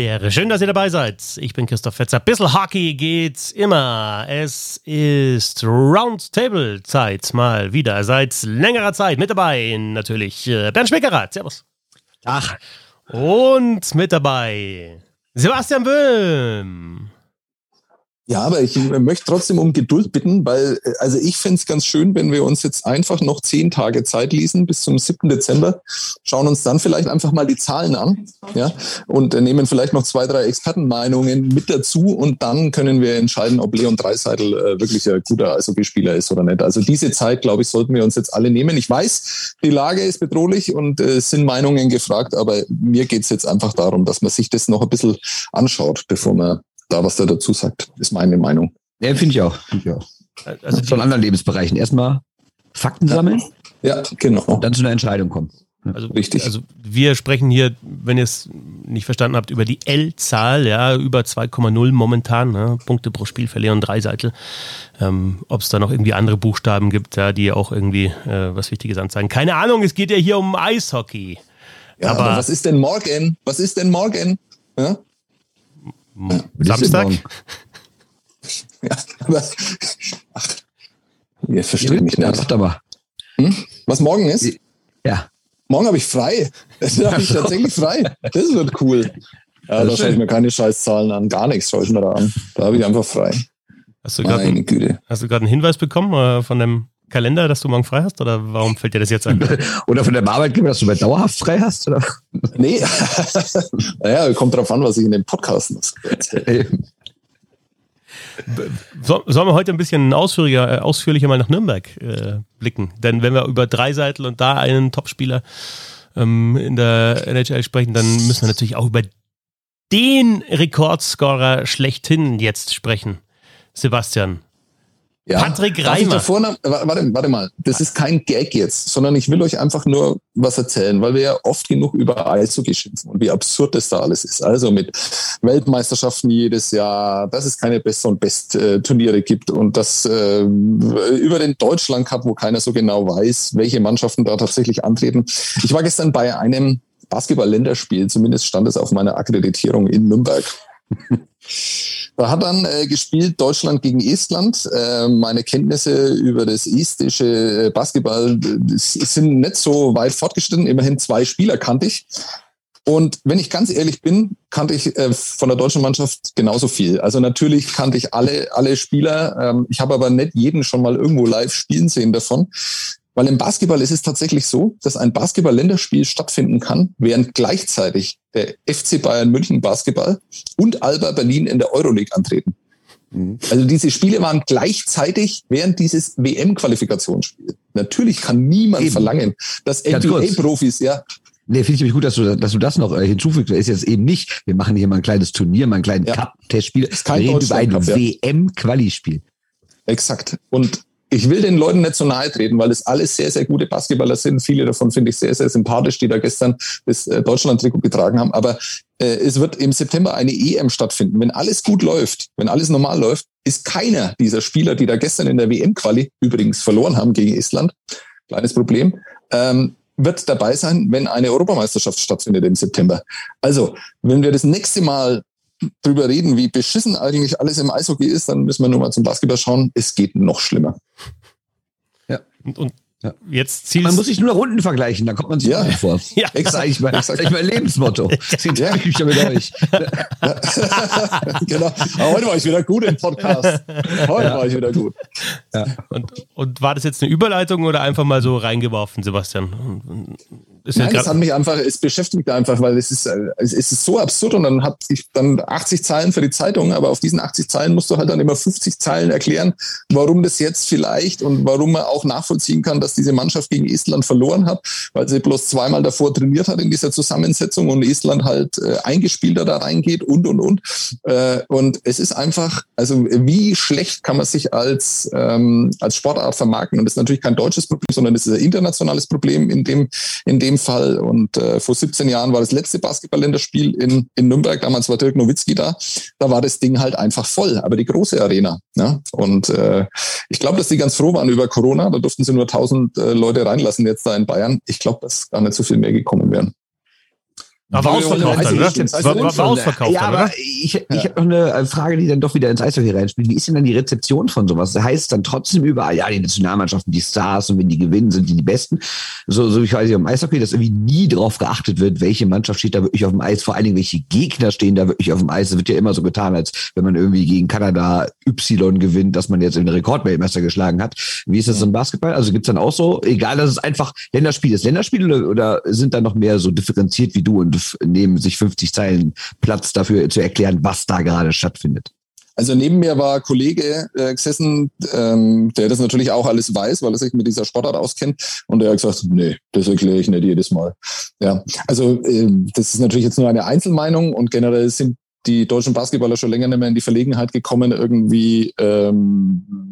Der. Schön, dass ihr dabei seid. Ich bin Christoph Fetzer. Bissl Hockey geht's immer. Es ist Roundtable-Zeit mal wieder. Seit längerer Zeit mit dabei natürlich äh, Bernd Schmickerath. Servus. Ach. Und mit dabei Sebastian Böhm. Ja, aber ich möchte trotzdem um Geduld bitten, weil, äh, also ich fände es ganz schön, wenn wir uns jetzt einfach noch zehn Tage Zeit ließen bis zum 7. Dezember, schauen uns dann vielleicht einfach mal die Zahlen an, ja, und äh, nehmen vielleicht noch zwei, drei Expertenmeinungen mit dazu und dann können wir entscheiden, ob Leon Dreiseitel äh, wirklich ein guter Eishockeyspieler ist oder nicht. Also diese Zeit, glaube ich, sollten wir uns jetzt alle nehmen. Ich weiß, die Lage ist bedrohlich und äh, sind Meinungen gefragt, aber mir geht es jetzt einfach darum, dass man sich das noch ein bisschen anschaut, bevor man da was er dazu sagt, ist meine Meinung. Ja, finde ich auch. Find ich auch. Also von anderen Lebensbereichen. Erstmal Fakten sammeln. Ja, genau. Und dann zu einer Entscheidung kommen. Also, Richtig. Also wir sprechen hier, wenn ihr es nicht verstanden habt, über die L-Zahl, ja, über 2,0 momentan, ne? Punkte pro Spiel für Leon Dreiseitel. Ähm, Ob es da noch irgendwie andere Buchstaben gibt, ja, die auch irgendwie äh, was Wichtiges anzeigen. Keine Ahnung, es geht ja hier um Eishockey. Ja, aber, aber was ist denn morgen? Was ist denn morgen? Ja? Samstag? ja, aber, ach, ihr versteht mich nicht. Sag mal. Hm? Was morgen ist? Ja. Morgen habe ich frei. Das habe ich tatsächlich frei. Das wird cool. Ja, da schaue ich mir keine Scheißzahlen an. Gar nichts schaue ich mir da an. Da habe ich einfach frei. Hast du gerade einen Hinweis bekommen äh, von dem Kalender, dass du morgen frei hast? Oder warum fällt dir das jetzt ein? oder von deinem Arbeitgeber, dass du bei dauerhaft frei hast? Oder? Nee. naja, kommt drauf an, was ich in dem Podcast erzähle. So, sollen wir heute ein bisschen ausführlicher, äh, ausführlicher mal nach Nürnberg äh, blicken? Denn wenn wir über Dreiseitel und da einen Topspieler ähm, in der NHL sprechen, dann müssen wir natürlich auch über den Rekordscorer schlechthin jetzt sprechen. Sebastian, ja. Patrick Reimer. Vorne, warte, warte mal, das ist kein Gag jetzt, sondern ich will euch einfach nur was erzählen, weil wir ja oft genug über Eishockey schimpfen und wie absurd das da alles ist. Also mit Weltmeisterschaften jedes Jahr, dass es keine Best- und Best-Turniere gibt und das äh, über den Deutschland Cup, wo keiner so genau weiß, welche Mannschaften da tatsächlich antreten. Ich war gestern bei einem Basketball-Länderspiel, zumindest stand es auf meiner Akkreditierung in Nürnberg. Da hat dann äh, gespielt Deutschland gegen Estland. Äh, meine Kenntnisse über das estische äh, Basketball äh, sind nicht so weit fortgeschritten. Immerhin zwei Spieler kannte ich. Und wenn ich ganz ehrlich bin, kannte ich äh, von der deutschen Mannschaft genauso viel. Also natürlich kannte ich alle, alle Spieler. Ähm, ich habe aber nicht jeden schon mal irgendwo live spielen sehen davon. Weil im Basketball ist es tatsächlich so, dass ein Basketball-Länderspiel stattfinden kann, während gleichzeitig der FC Bayern München Basketball und Alba Berlin in der Euroleague antreten. Mhm. Also diese Spiele waren gleichzeitig während dieses WM-Qualifikationsspiels. Natürlich kann niemand Eben. verlangen, dass NBA-Profis, ja, Nee, finde ich nämlich gut, dass du, dass du das noch äh, hinzufügst. Das ist jetzt eben nicht, wir machen hier mal ein kleines Turnier, mal ein kleines ja. Cup-Testspiel. Wir reden über ein WM-Quali-Spiel. Exakt. Und ich will den Leuten nicht so nahe treten, weil es alles sehr, sehr gute Basketballer sind. Viele davon finde ich sehr, sehr sympathisch, die da gestern das äh, Deutschland-Trikot getragen haben. Aber äh, es wird im September eine EM stattfinden. Wenn alles gut läuft, wenn alles normal läuft, ist keiner dieser Spieler, die da gestern in der WM-Quali übrigens verloren haben gegen Estland, kleines Problem, ähm, wird dabei sein, wenn eine Europameisterschaft stattfindet im September. Also, wenn wir das nächste Mal drüber reden, wie beschissen eigentlich alles im Eishockey ist, dann müssen wir nur mal zum Basketball schauen. Es geht noch schlimmer. Und, und ja. Jetzt zielst man muss sich nur nach unten vergleichen, dann kommt man sich ja. vor. Ja, das ist eigentlich mein, exakt. mein Lebensmotto. Ja. Ich damit euch. Ja. genau. Aber heute war ich wieder gut im Podcast. Heute ja. war ich wieder gut. Ja. Und, und war das jetzt eine Überleitung oder einfach mal so reingeworfen, Sebastian? Ist Nein, das hat mich einfach, es beschäftigt einfach, weil es ist, es ist so absurd und dann hat ich dann 80 Zeilen für die Zeitung, aber auf diesen 80 Zeilen musst du halt dann immer 50 Zeilen erklären, warum das jetzt vielleicht und warum man auch nachvollziehen kann, dass diese Mannschaft gegen Estland verloren hat, weil sie bloß zweimal davor trainiert hat in dieser Zusammensetzung und Estland halt äh, eingespielter da reingeht und und und. Äh, und es ist einfach, also wie schlecht kann man sich als, ähm, als Sportart vermarkten? Und das ist natürlich kein deutsches Problem, sondern es ist ein internationales Problem in dem, in dem Fall. Und äh, vor 17 Jahren war das letzte Basketballländerspiel in, in Nürnberg. Damals war Dirk Nowitzki da. Da war das Ding halt einfach voll, aber die große Arena. Ne? Und äh, ich glaube, dass die ganz froh waren über Corona. Da durften sie nur 1000 äh, Leute reinlassen jetzt da in Bayern. Ich glaube, dass gar nicht so viel mehr gekommen wären. Aber ausverkauft dann, oder? War, war, war ausverkauft ja, aber ich, ich ja. habe noch eine Frage, die dann doch wieder ins Eishockey reinspielt. Wie ist denn dann die Rezeption von sowas? Das heißt dann trotzdem überall, ja, die Nationalmannschaften, die Stars und wenn die gewinnen, sind die die Besten. So, so ich weiß nicht, im Eishockey, dass irgendwie nie drauf geachtet wird, welche Mannschaft steht da wirklich auf dem Eis, vor allen Dingen welche Gegner stehen da wirklich auf dem Eis. Es wird ja immer so getan, als wenn man irgendwie gegen Kanada Y gewinnt, dass man jetzt den Rekordweltmeister geschlagen hat. Wie ist das im Basketball? Also gibt's dann auch so, egal, dass es einfach Länderspiel ist, Länderspiel oder, oder sind da noch mehr so differenziert wie du und nehmen sich 50 Zeilen Platz dafür zu erklären, was da gerade stattfindet. Also neben mir war Kollege äh, gesessen, ähm, der das natürlich auch alles weiß, weil er sich mit dieser Sportart auskennt. Und er hat gesagt, nee, das erkläre ich nicht jedes Mal. Ja, also äh, das ist natürlich jetzt nur eine Einzelmeinung und generell sind die deutschen Basketballer schon länger nicht mehr in die Verlegenheit gekommen, irgendwie ähm,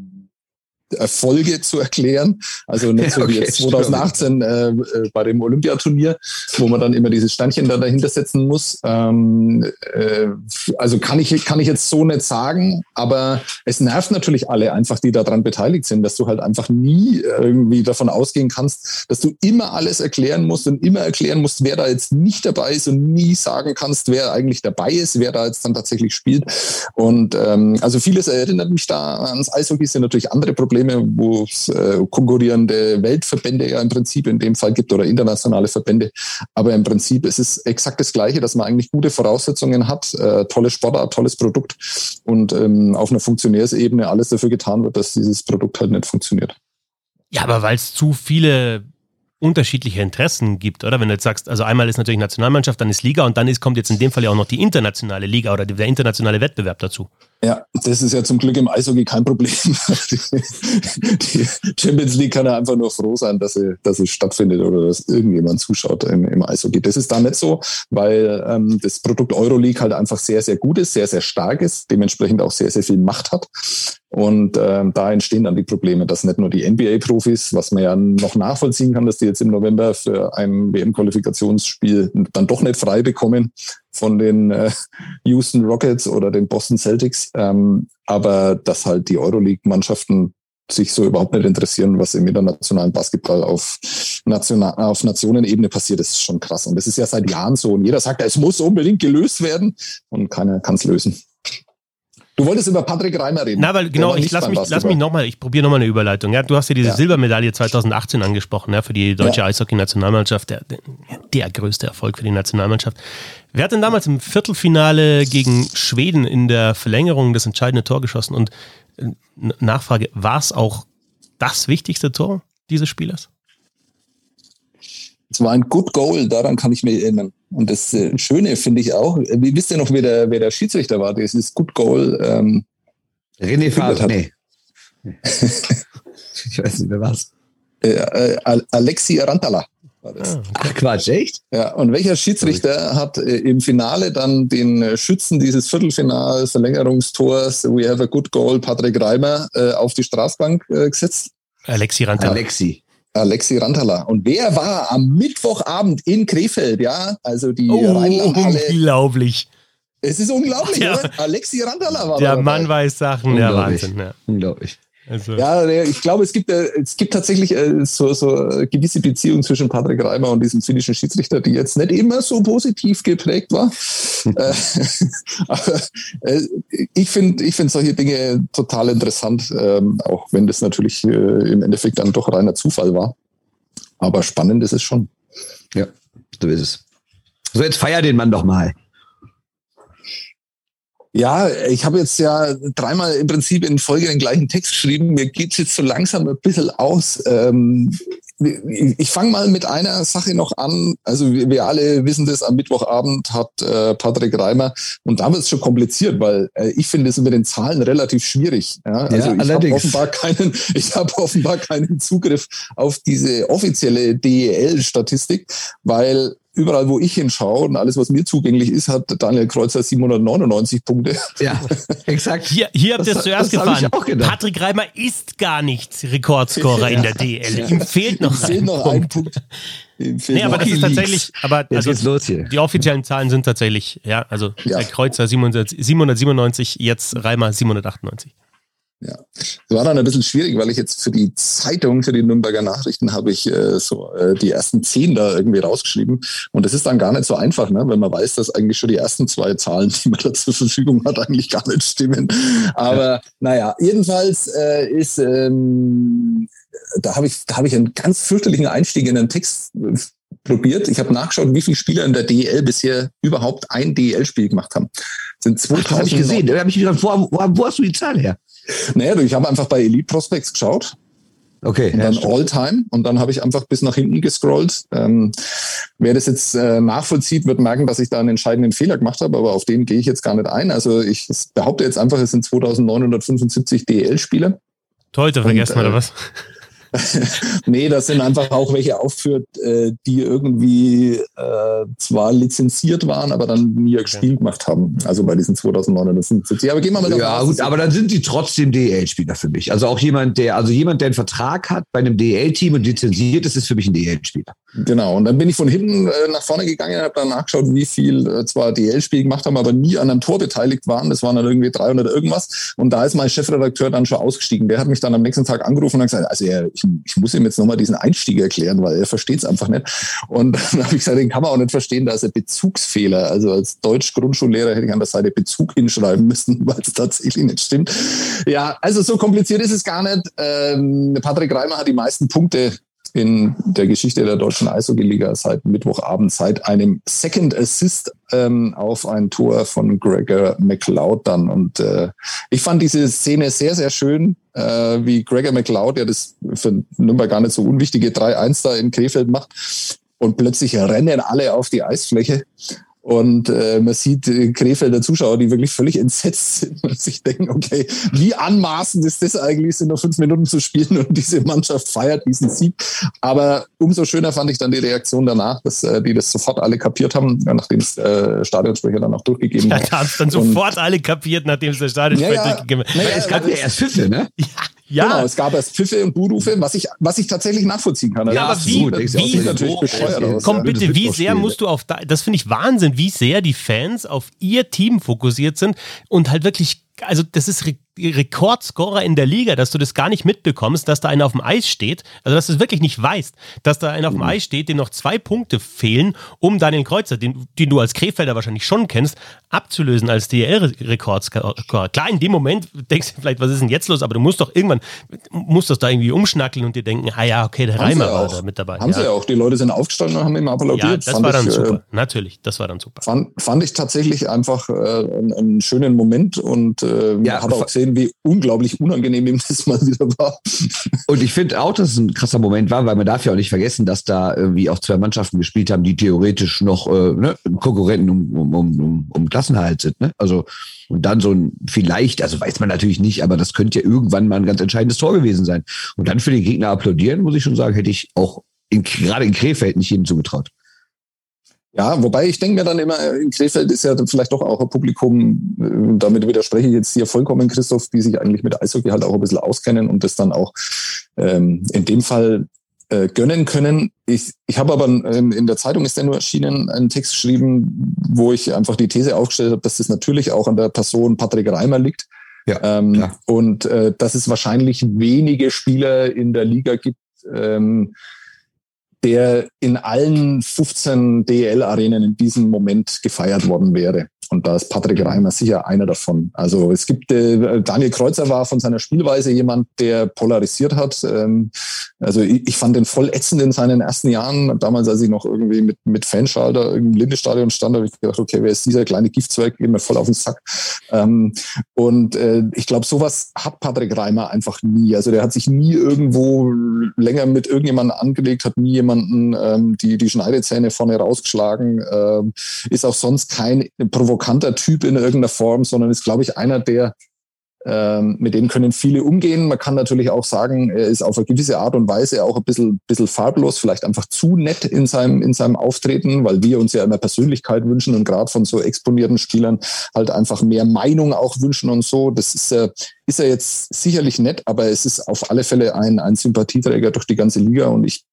Erfolge zu erklären. Also nicht so okay, wie jetzt 2018 äh, äh, bei dem Olympiaturnier, wo man dann immer dieses Steinchen da dahinter setzen muss. Ähm, äh, also kann ich, kann ich jetzt so nicht sagen, aber es nervt natürlich alle einfach, die daran beteiligt sind, dass du halt einfach nie irgendwie davon ausgehen kannst, dass du immer alles erklären musst und immer erklären musst, wer da jetzt nicht dabei ist und nie sagen kannst, wer eigentlich dabei ist, wer da jetzt dann tatsächlich spielt. Und ähm, also vieles erinnert mich da ans Eishockey, sind natürlich andere Probleme Probleme, wo es äh, konkurrierende Weltverbände ja im Prinzip in dem Fall gibt oder internationale Verbände. Aber im Prinzip ist es exakt das Gleiche, dass man eigentlich gute Voraussetzungen hat, äh, tolle Sportart, tolles Produkt und ähm, auf einer Funktionärsebene alles dafür getan wird, dass dieses Produkt halt nicht funktioniert. Ja, aber weil es zu viele unterschiedliche Interessen gibt, oder? Wenn du jetzt sagst, also einmal ist natürlich Nationalmannschaft, dann ist Liga und dann ist, kommt jetzt in dem Fall ja auch noch die internationale Liga oder der internationale Wettbewerb dazu. Ja, das ist ja zum Glück im Eishockey kein Problem. die Champions League kann ja einfach nur froh sein, dass sie, dass sie stattfindet oder dass irgendjemand zuschaut im, im Eishockey. Das ist da nicht so, weil ähm, das Produkt Euroleague halt einfach sehr, sehr gut ist, sehr, sehr stark ist, dementsprechend auch sehr, sehr viel Macht hat. Und ähm, da entstehen dann die Probleme, dass nicht nur die NBA-Profis, was man ja noch nachvollziehen kann, dass die jetzt im November für ein WM-Qualifikationsspiel dann doch nicht frei bekommen, von den äh, Houston Rockets oder den Boston Celtics. Ähm, aber dass halt die Euroleague-Mannschaften sich so überhaupt nicht interessieren, was im internationalen Basketball auf, National, auf Nationenebene passiert, das ist schon krass. Und das ist ja seit Jahren so. Und jeder sagt, es muss unbedingt gelöst werden und keiner kann es lösen. Du wolltest über Patrick Reimer reden. Na, weil genau, ich lass mich, lass mich nochmal, ich probiere nochmal eine Überleitung. Ja, du hast ja diese ja. Silbermedaille 2018 angesprochen, ja, für die deutsche ja. Eishockey-Nationalmannschaft. Der, der, der, größte Erfolg für die Nationalmannschaft. Wer hat denn damals im Viertelfinale gegen Schweden in der Verlängerung das entscheidende Tor geschossen? Und äh, Nachfrage, war es auch das wichtigste Tor dieses Spielers? Es war ein Good Goal, daran kann ich mich erinnern. Und das äh, Schöne finde ich auch, wie wisst ihr noch, wer der, wer der Schiedsrichter war? Das ist Good Goal. Ähm, René Favre, nee. ich weiß nicht, wer war's. Äh, äh, Alexi Rantala war das. Ah, Ach Quatsch, echt? Ja, und welcher Schiedsrichter hat äh, im Finale dann den äh, Schützen dieses Viertelfinals, Verlängerungstors, We Have a Good Goal, Patrick Reimer, äh, auf die Strafbank gesetzt? Alexi Rantala. Alexi. Alexi Rantala. Und wer war am Mittwochabend in Krefeld? Ja, also die oh, Rheinlandhalle. Unglaublich. Es ist unglaublich, ja. Alexi Rantala war Der Mann weiß Sachen, der Wahnsinn. Ja. Unglaublich. Also. Ja, ich glaube, es gibt, äh, es gibt tatsächlich äh, so, so gewisse Beziehungen zwischen Patrick Reimer und diesem finnischen Schiedsrichter, die jetzt nicht immer so positiv geprägt war. Äh, aber ich finde ich finde solche Dinge total interessant, ähm, auch wenn das natürlich im Endeffekt dann doch reiner Zufall war. Aber spannend ist es schon. Ja, so ist es. So, jetzt feier den Mann doch mal. Ja, ich habe jetzt ja dreimal im Prinzip in Folge den gleichen Text geschrieben. Mir geht's jetzt so langsam ein bisschen aus. Ähm, ich fange mal mit einer Sache noch an. Also wir, wir alle wissen das, am Mittwochabend hat äh, Patrick Reimer, und da wird es schon kompliziert, weil äh, ich finde es mit den Zahlen relativ schwierig. Ja? Also ja, ich habe offenbar keinen, ich habe offenbar keinen Zugriff auf diese offizielle DEL-Statistik, weil überall, wo ich hinschaue und alles, was mir zugänglich ist, hat Daniel Kreuzer 799 Punkte. Ja, exakt. Hier, hier habt ihr es zuerst gefahren. Patrick Reimer ist gar nicht Rekordscorer ja, in der DL. Ihm fehlt noch, ein, noch Punkt. ein Punkt. Nee, aber das ist tatsächlich, aber also die offiziellen Zahlen sind tatsächlich, ja, also ja. der Kreuzer 797, jetzt Reimer 798. Ja, es war dann ein bisschen schwierig, weil ich jetzt für die Zeitung, für die Nürnberger Nachrichten, habe ich äh, so äh, die ersten zehn da irgendwie rausgeschrieben. Und das ist dann gar nicht so einfach, ne? wenn man weiß, dass eigentlich schon die ersten zwei Zahlen, die man da zur Verfügung hat, eigentlich gar nicht stimmen. Aber ja. naja, jedenfalls äh, ist, ähm, da habe ich, da habe ich einen ganz fürchterlichen Einstieg in den Text äh, probiert. Ich habe nachgeschaut, wie viele Spieler in der DEL bisher überhaupt ein DEL-Spiel gemacht haben. sind 2000. Ach, habe ich gesehen. Da habe ich gedacht, wo, wo, wo hast du die Zahl her? Naja, ich habe einfach bei Elite Prospects geschaut. Okay. Und dann ja, All-Time. Und dann habe ich einfach bis nach hinten gescrollt. Ähm, wer das jetzt äh, nachvollzieht, wird merken, dass ich da einen entscheidenden Fehler gemacht habe, aber auf den gehe ich jetzt gar nicht ein. Also ich behaupte jetzt einfach, es sind 2975 DL-Spieler. Heute vergessen wir äh, oder was? nee, das sind einfach auch welche aufgeführt, äh, die irgendwie äh, zwar lizenziert waren, aber dann nie ein Spiel gemacht haben. Also bei diesen 2950. Aber gehen wir mal davon Ja, gut, aber dann sind die trotzdem DEL-Spieler für mich. Also auch jemand, der, also jemand, der einen Vertrag hat bei einem DEL-Team und lizenziert ist, ist für mich ein DEL-Spieler. Genau, und dann bin ich von hinten äh, nach vorne gegangen und habe dann nachgeschaut, wie viel äh, zwar DL-Spiel gemacht haben, aber nie an einem Tor beteiligt waren. Das waren dann irgendwie 300 irgendwas. Und da ist mein Chefredakteur dann schon ausgestiegen. Der hat mich dann am nächsten Tag angerufen und gesagt, also er, ich, ich muss ihm jetzt nochmal diesen Einstieg erklären, weil er versteht es einfach nicht. Und dann habe ich gesagt, den kann man auch nicht verstehen, da ist ein Bezugsfehler. Also als Deutsch-Grundschullehrer hätte ich an der Seite Bezug hinschreiben müssen, weil es tatsächlich nicht stimmt. Ja, also so kompliziert ist es gar nicht. Ähm, Patrick Reimer hat die meisten Punkte in der Geschichte der deutschen Eishockey-Liga seit Mittwochabend, seit einem Second Assist ähm, auf ein Tor von Gregor McLeod dann. Und äh, ich fand diese Szene sehr, sehr schön, äh, wie Gregor McLeod, der das für Nürnberg gar nicht so unwichtige 3-1 da in Krefeld macht. Und plötzlich rennen alle auf die Eisfläche. Und äh, man sieht äh, Krefelder Zuschauer, die wirklich völlig entsetzt sind und sich denken, okay, wie anmaßend ist das eigentlich, sind noch fünf Minuten zu spielen und diese Mannschaft feiert diesen Sieg. Aber umso schöner fand ich dann die Reaktion danach, dass äh, die das sofort alle kapiert haben, nachdem es äh, Stadionsprecher dann auch durchgegeben hat. Ja, da haben es dann sofort und, alle kapiert, nachdem es der Stadionsprecher ja, ja, durchgegeben hat. Naja, es gab ja erst Pfiffe, ne? Ja. Ja. Genau, es gab erst Pfiffe und Buhrufe, was ich, was ich tatsächlich nachvollziehen kann. ja, aber wie, wie, natürlich bescheuert aus, komm ja. bitte, wie sehr musst du auf, das finde ich Wahnsinn, wie sehr die Fans auf ihr Team fokussiert sind und halt wirklich also das ist Re Rekordscorer in der Liga, dass du das gar nicht mitbekommst, dass da einer auf dem Eis steht, also dass du es wirklich nicht weißt, dass da einer auf dem mhm. Eis steht, dem noch zwei Punkte fehlen, um Daniel Kreuzer, den, den du als Krefelder wahrscheinlich schon kennst, abzulösen als DL-Rekordscorer. Klar, in dem Moment denkst du vielleicht, was ist denn jetzt los, aber du musst doch irgendwann, musst das da irgendwie umschnackeln und dir denken, ah ja, okay, der Reimer war da mit dabei. Haben ja. sie ja auch, die Leute sind aufgestanden und haben ihm applaudiert. Ja, das fand war dann ich, super, äh, natürlich, das war dann super. Fand, fand ich tatsächlich einfach äh, einen, einen schönen Moment und äh, ja, hat auch gesehen, wie unglaublich unangenehm ihm das mal wieder war. Und ich finde auch, dass es ein krasser Moment war, weil man darf ja auch nicht vergessen, dass da irgendwie auch zwei Mannschaften gespielt haben, die theoretisch noch äh, ne, Konkurrenten um, um, um, um Klassenhalt sind. Ne? Also und dann so ein vielleicht, also weiß man natürlich nicht, aber das könnte ja irgendwann mal ein ganz entscheidendes Tor gewesen sein. Und dann für den Gegner applaudieren, muss ich schon sagen, hätte ich auch in, gerade in Krefeld nicht jedem zugetraut. Ja, wobei ich denke mir dann immer, in Krefeld ist ja vielleicht doch auch ein Publikum, äh, damit widerspreche ich jetzt hier vollkommen, Christoph, die sich eigentlich mit Eishockey halt auch ein bisschen auskennen und das dann auch ähm, in dem Fall äh, gönnen können. Ich, ich habe aber ähm, in der Zeitung ist der nur erschienen, einen Text geschrieben, wo ich einfach die These aufgestellt habe, dass das natürlich auch an der Person Patrick Reimer liegt. Ja, ähm, und äh, dass es wahrscheinlich wenige Spieler in der Liga gibt, ähm, der in allen 15 DL-Arenen in diesem Moment gefeiert worden wäre. Und da ist Patrick Reimer sicher einer davon. Also es gibt, äh, Daniel Kreuzer war von seiner Spielweise jemand, der polarisiert hat. Ähm, also ich, ich fand den voll ätzend in seinen ersten Jahren. Damals, als ich noch irgendwie mit, mit Fanschalter im Lindestadion stand, habe ich gedacht, okay, wer ist dieser kleine Giftzweig? Geht mir voll auf den Sack. Ähm, und äh, ich glaube, sowas hat Patrick Reimer einfach nie. Also der hat sich nie irgendwo länger mit irgendjemandem angelegt, hat nie jemanden ähm, die, die Schneidezähne vorne rausgeschlagen, ähm, ist auch sonst kein Provokation provokanter Typ in irgendeiner Form, sondern ist, glaube ich, einer, der ähm, mit dem können viele umgehen. Man kann natürlich auch sagen, er ist auf eine gewisse Art und Weise auch ein bisschen, bisschen farblos, vielleicht einfach zu nett in seinem, in seinem Auftreten, weil wir uns ja immer Persönlichkeit wünschen und gerade von so exponierten Spielern halt einfach mehr Meinung auch wünschen und so. Das ist, äh, ist er jetzt sicherlich nett, aber es ist auf alle Fälle ein, ein Sympathieträger durch die ganze Liga und ich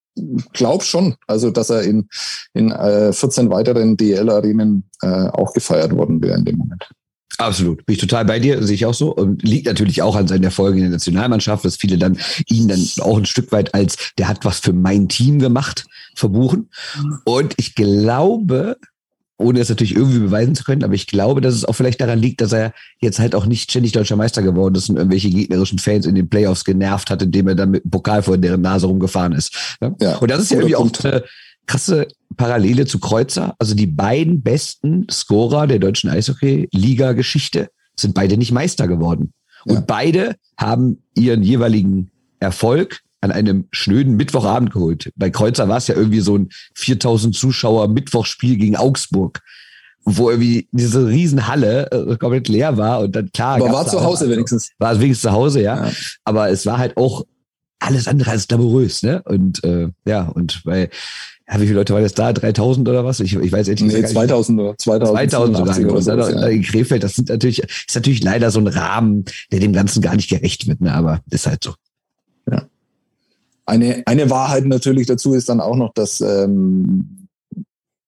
glaube schon, also dass er in, in äh, 14 weiteren DL-Arenen äh, auch gefeiert worden wäre in dem Moment. Absolut, bin ich total bei dir, sehe ich auch so. Und liegt natürlich auch an seinen Erfolgen in der Nationalmannschaft, dass viele dann ihn dann auch ein Stück weit als, der hat was für mein Team gemacht, verbuchen. Und ich glaube, ohne es natürlich irgendwie beweisen zu können, aber ich glaube, dass es auch vielleicht daran liegt, dass er jetzt halt auch nicht ständig deutscher Meister geworden ist und irgendwelche gegnerischen Fans in den Playoffs genervt hat, indem er dann mit dem Pokal vor deren Nase rumgefahren ist. Ja, und das ist ja irgendwie auch eine krasse Parallele zu Kreuzer. Also die beiden besten Scorer der deutschen Eishockey-Liga-Geschichte sind beide nicht Meister geworden. Und ja. beide haben ihren jeweiligen Erfolg an einem schnöden Mittwochabend geholt. Bei Kreuzer war es ja irgendwie so ein 4000 Zuschauer Mittwochspiel gegen Augsburg, wo irgendwie diese Riesenhalle äh, komplett leer war und dann klar. Aber war zu Hause wenigstens. War es wenigstens zu Hause, ja. ja. Aber es war halt auch alles andere als glamourös, ne? Und äh, ja, und bei ja, wie viele Leute waren jetzt da? 3000 oder was? Ich, ich weiß nicht. Nee, 2000 oder 2000. 2000 sogar. Oder so, ja. in Krefeld, das sind natürlich, ist natürlich leider so ein Rahmen, der dem Ganzen gar nicht gerecht wird, ne? aber ist halt so. Ja. Eine, eine Wahrheit natürlich dazu ist dann auch noch, dass ähm,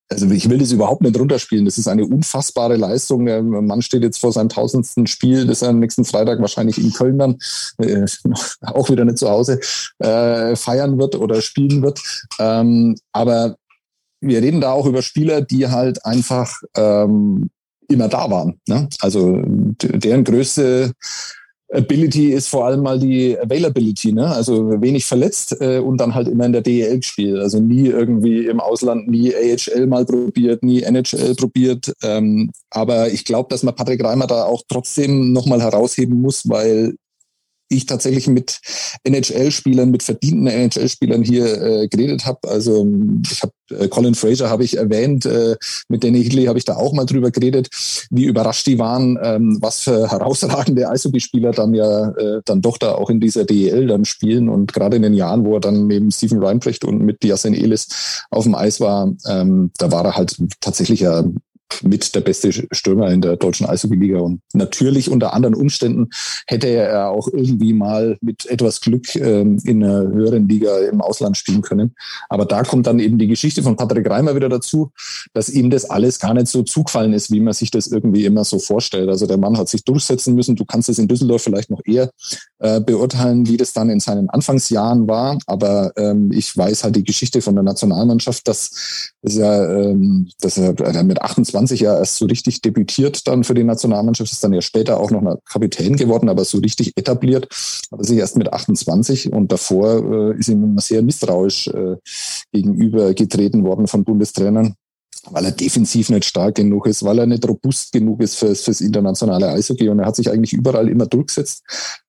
also ich will das überhaupt nicht runterspielen. Das ist eine unfassbare Leistung. Der Mann steht jetzt vor seinem tausendsten Spiel, das er am nächsten Freitag wahrscheinlich in Köln dann äh, auch wieder nicht zu Hause äh, feiern wird oder spielen wird. Ähm, aber wir reden da auch über Spieler, die halt einfach ähm, immer da waren. Ne? Also deren größte Ability ist vor allem mal die Availability, ne? also wenig verletzt äh, und dann halt immer in der DEL gespielt. Also nie irgendwie im Ausland, nie AHL mal probiert, nie NHL probiert. Ähm, aber ich glaube, dass man Patrick Reimer da auch trotzdem nochmal herausheben muss, weil ich tatsächlich mit NHL-Spielern, mit verdienten NHL-Spielern hier äh, geredet habe. Also ich habe äh, Colin Fraser habe ich erwähnt, äh, mit Danny Hidley habe ich da auch mal drüber geredet, wie überrascht die waren, ähm, was für herausragende Eishockeyspieler dann ja äh, dann doch da auch in dieser DEL dann spielen und gerade in den Jahren, wo er dann neben Stephen Reinprecht und mit Jasen Elis auf dem Eis war, ähm, da war er halt tatsächlich ja mit der beste Stürmer in der deutschen Eishockey-Liga. Und natürlich unter anderen Umständen hätte er auch irgendwie mal mit etwas Glück ähm, in einer höheren Liga im Ausland spielen können. Aber da kommt dann eben die Geschichte von Patrick Reimer wieder dazu, dass ihm das alles gar nicht so zugefallen ist, wie man sich das irgendwie immer so vorstellt. Also der Mann hat sich durchsetzen müssen. Du kannst es in Düsseldorf vielleicht noch eher äh, beurteilen, wie das dann in seinen Anfangsjahren war. Aber ähm, ich weiß halt die Geschichte von der Nationalmannschaft, dass, dass er, ähm, dass er mit 28 20 ja erst so richtig debütiert dann für die Nationalmannschaft, ist dann ja später auch noch Kapitän geworden, aber so richtig etabliert hat sich erst mit 28 und davor äh, ist ihm immer sehr misstrauisch äh, gegenüber worden von Bundestrainern weil er defensiv nicht stark genug ist, weil er nicht robust genug ist fürs, fürs internationale Eishockey und er hat sich eigentlich überall immer durchgesetzt.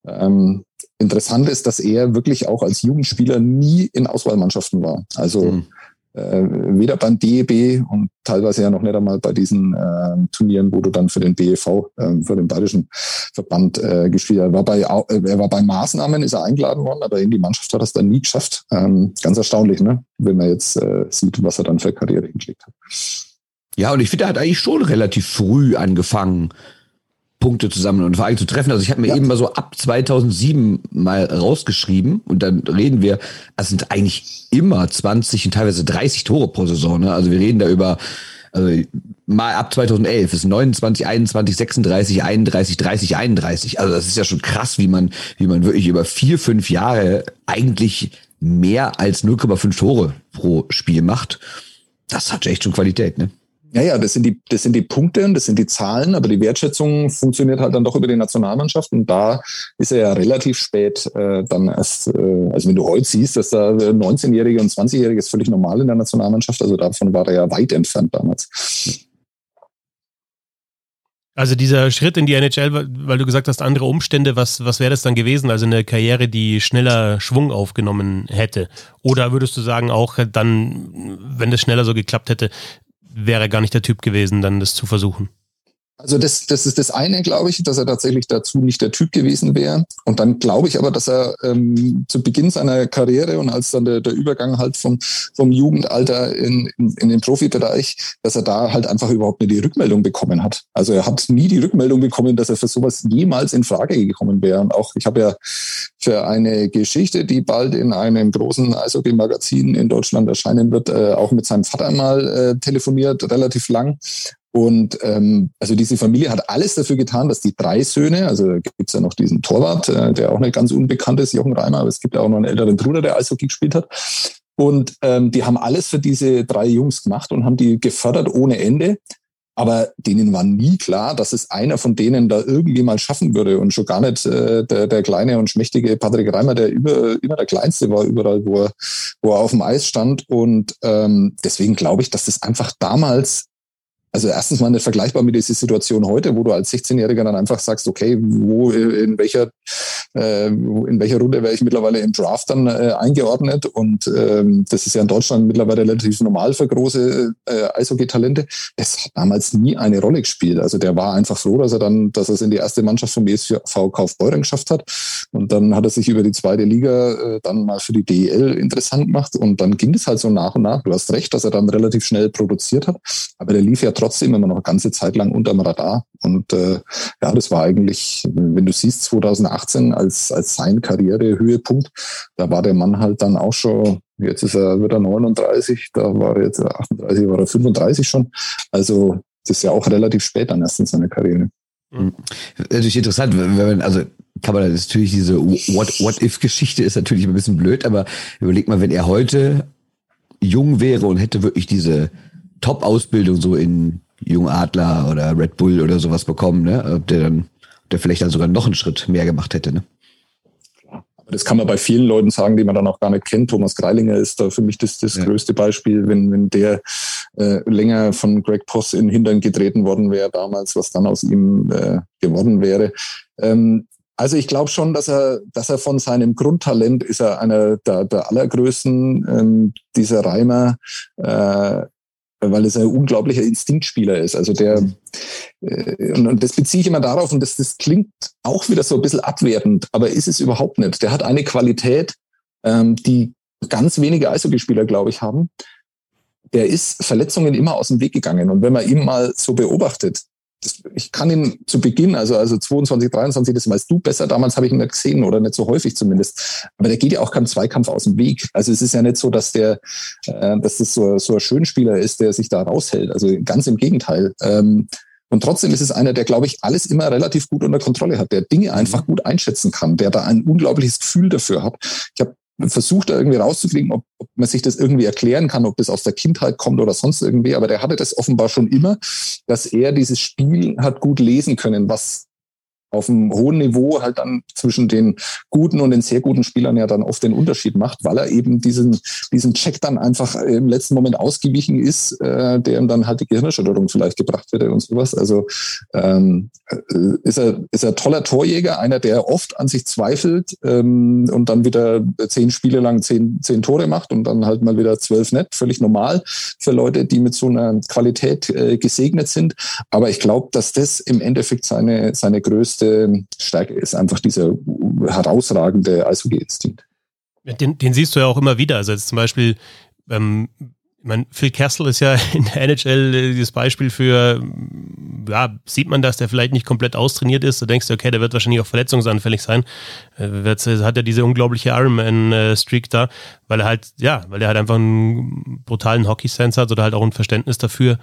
Ähm, interessant ist, dass er wirklich auch als Jugendspieler nie in Auswahlmannschaften war. Also mhm äh, weder beim DEB und teilweise ja noch nicht einmal bei diesen äh, Turnieren, wo du dann für den BEV, äh, für den Bayerischen Verband äh, gespielt hast. Er war bei, äh, er war bei Maßnahmen, ist er eingeladen worden, aber in die Mannschaft hat er es dann nie geschafft. Ähm, ganz erstaunlich, ne? wenn man jetzt äh, sieht, was er dann für Karriere hingelegt hat. Ja, und ich finde, er hat eigentlich schon relativ früh angefangen, Punkte zusammen und Vereine zu treffen. Also ich habe mir ja. eben mal so ab 2007 mal rausgeschrieben und dann reden wir, es sind eigentlich immer 20 und teilweise 30 Tore pro Saison. Ne? Also wir reden da über also mal ab 2011 ist 29, 21, 36, 31, 30, 31. Also das ist ja schon krass, wie man, wie man wirklich über vier, fünf Jahre eigentlich mehr als 0,5 Tore pro Spiel macht. Das hat echt schon Qualität, ne? Ja, ja, das sind die, das sind die Punkte und das sind die Zahlen, aber die Wertschätzung funktioniert halt dann doch über die Nationalmannschaft und da ist er ja relativ spät äh, dann erst, äh, also wenn du heute siehst, dass da 19-Jährige und 20-Jährige ist völlig normal in der Nationalmannschaft, also davon war er ja weit entfernt damals. Also dieser Schritt in die NHL, weil du gesagt hast, andere Umstände, was, was wäre das dann gewesen? Also eine Karriere, die schneller Schwung aufgenommen hätte? Oder würdest du sagen, auch dann, wenn das schneller so geklappt hätte, wäre gar nicht der Typ gewesen, dann das zu versuchen. Also das, das ist das eine, glaube ich, dass er tatsächlich dazu nicht der Typ gewesen wäre. Und dann glaube ich aber, dass er ähm, zu Beginn seiner Karriere und als dann der, der Übergang halt vom, vom Jugendalter in, in, in den Profibereich, dass er da halt einfach überhaupt nicht die Rückmeldung bekommen hat. Also er hat nie die Rückmeldung bekommen, dass er für sowas jemals in Frage gekommen wäre. Und auch ich habe ja für eine Geschichte, die bald in einem großen Eishockey-Magazin in Deutschland erscheinen wird, äh, auch mit seinem Vater mal äh, telefoniert, relativ lang. Und ähm, also diese Familie hat alles dafür getan, dass die drei Söhne, also gibt es ja noch diesen Torwart, äh, der auch nicht ganz unbekannt ist, Jochen Reimer, aber es gibt auch noch einen älteren Bruder, der Eishockey gespielt hat. Und ähm, die haben alles für diese drei Jungs gemacht und haben die gefördert ohne Ende. Aber denen war nie klar, dass es einer von denen da irgendwie mal schaffen würde und schon gar nicht äh, der, der kleine und schmächtige Patrick Reimer, der über, immer der Kleinste war, überall, wo er, wo er auf dem Eis stand. Und ähm, deswegen glaube ich, dass das einfach damals also erstens mal nicht vergleichbar mit dieser Situation heute, wo du als 16-Jähriger dann einfach sagst, okay, wo in welcher äh, in welcher Runde wäre ich mittlerweile im Draft dann äh, eingeordnet und ähm, das ist ja in Deutschland mittlerweile relativ normal für große äh, Eishockey-Talente. Das hat damals nie eine Rolle gespielt. Also der war einfach froh, dass er dann, dass er es in die erste Mannschaft vom BSV Kaufbeuren geschafft hat und dann hat er sich über die zweite Liga äh, dann mal für die DEL interessant gemacht und dann ging es halt so nach und nach. Du hast recht, dass er dann relativ schnell produziert hat, aber der lief ja trotzdem immer noch eine ganze Zeit lang unterm Radar. Und äh, ja, das war eigentlich, wenn du siehst, 2018 als, als sein Karrierehöhepunkt, da war der Mann halt dann auch schon, jetzt ist er, wird er 39, da war er jetzt 38, war er 35 schon. Also das ist ja auch relativ spät dann erst in seiner Karriere. Mhm. Natürlich interessant, wenn man, also kann man natürlich diese What-If-Geschichte ist natürlich ein bisschen blöd, aber überleg mal, wenn er heute jung wäre und hätte wirklich diese Top-Ausbildung so in Jungadler oder Red Bull oder sowas bekommen, ne? Ob der dann, der vielleicht dann sogar noch einen Schritt mehr gemacht hätte, ne? Das kann man bei vielen Leuten sagen, die man dann auch gar nicht kennt. Thomas Greilinger ist da für mich das, das ja. größte Beispiel, wenn, wenn der äh, länger von Greg Poss in den Hintern getreten worden wäre damals, was dann aus ihm äh, geworden wäre. Ähm, also ich glaube schon, dass er, dass er von seinem Grundtalent ist er einer der, der allergrößten. Ähm, dieser Reimer äh, weil es ein unglaublicher Instinktspieler ist. Also der, äh, und das beziehe ich immer darauf, und das, das klingt auch wieder so ein bisschen abwertend, aber ist es überhaupt nicht. Der hat eine Qualität, ähm, die ganz wenige Eishockeyspieler, glaube ich, haben. Der ist Verletzungen immer aus dem Weg gegangen. Und wenn man ihn mal so beobachtet, das, ich kann ihn zu Beginn, also, also 22, 23, das weißt du besser, damals habe ich ihn nicht gesehen oder nicht so häufig zumindest. Aber der geht ja auch keinem Zweikampf aus dem Weg. Also es ist ja nicht so, dass der, äh, dass das so, so ein Schönspieler ist, der sich da raushält. Also ganz im Gegenteil. Ähm, und trotzdem ist es einer, der, glaube ich, alles immer relativ gut unter Kontrolle hat, der Dinge einfach gut einschätzen kann, der da ein unglaubliches Gefühl dafür hat. Ich habe versucht, da irgendwie rauszukriegen, ob, ob man sich das irgendwie erklären kann, ob das aus der Kindheit kommt oder sonst irgendwie. Aber der hatte das offenbar schon immer, dass er dieses Spiel hat gut lesen können, was auf einem hohen Niveau halt dann zwischen den guten und den sehr guten Spielern ja dann oft den Unterschied macht, weil er eben diesen, diesen Check dann einfach im letzten Moment ausgewichen ist, äh, der ihm dann halt die Gehirnerschütterung vielleicht gebracht hätte und sowas. Also ähm, äh, ist er ist er toller Torjäger, einer, der oft an sich zweifelt ähm, und dann wieder zehn Spiele lang zehn, zehn Tore macht und dann halt mal wieder zwölf nett, völlig normal für Leute, die mit so einer Qualität äh, gesegnet sind. Aber ich glaube, dass das im Endeffekt seine, seine größte größte Stärke ist einfach dieser herausragende Eishockey-Instinkt. Den, den, siehst du ja auch immer wieder. Also jetzt zum Beispiel, ähm, ich meine, Phil Kessel ist ja in der NHL äh, dieses Beispiel für, ja, sieht man, dass der vielleicht nicht komplett austrainiert ist. Du denkst dir, okay, der wird wahrscheinlich auch verletzungsanfällig sein. Äh, hat er diese unglaubliche Ironman-Streak da, weil er halt, ja, weil er halt einfach einen brutalen Hockey-Sense hat oder halt auch ein Verständnis dafür,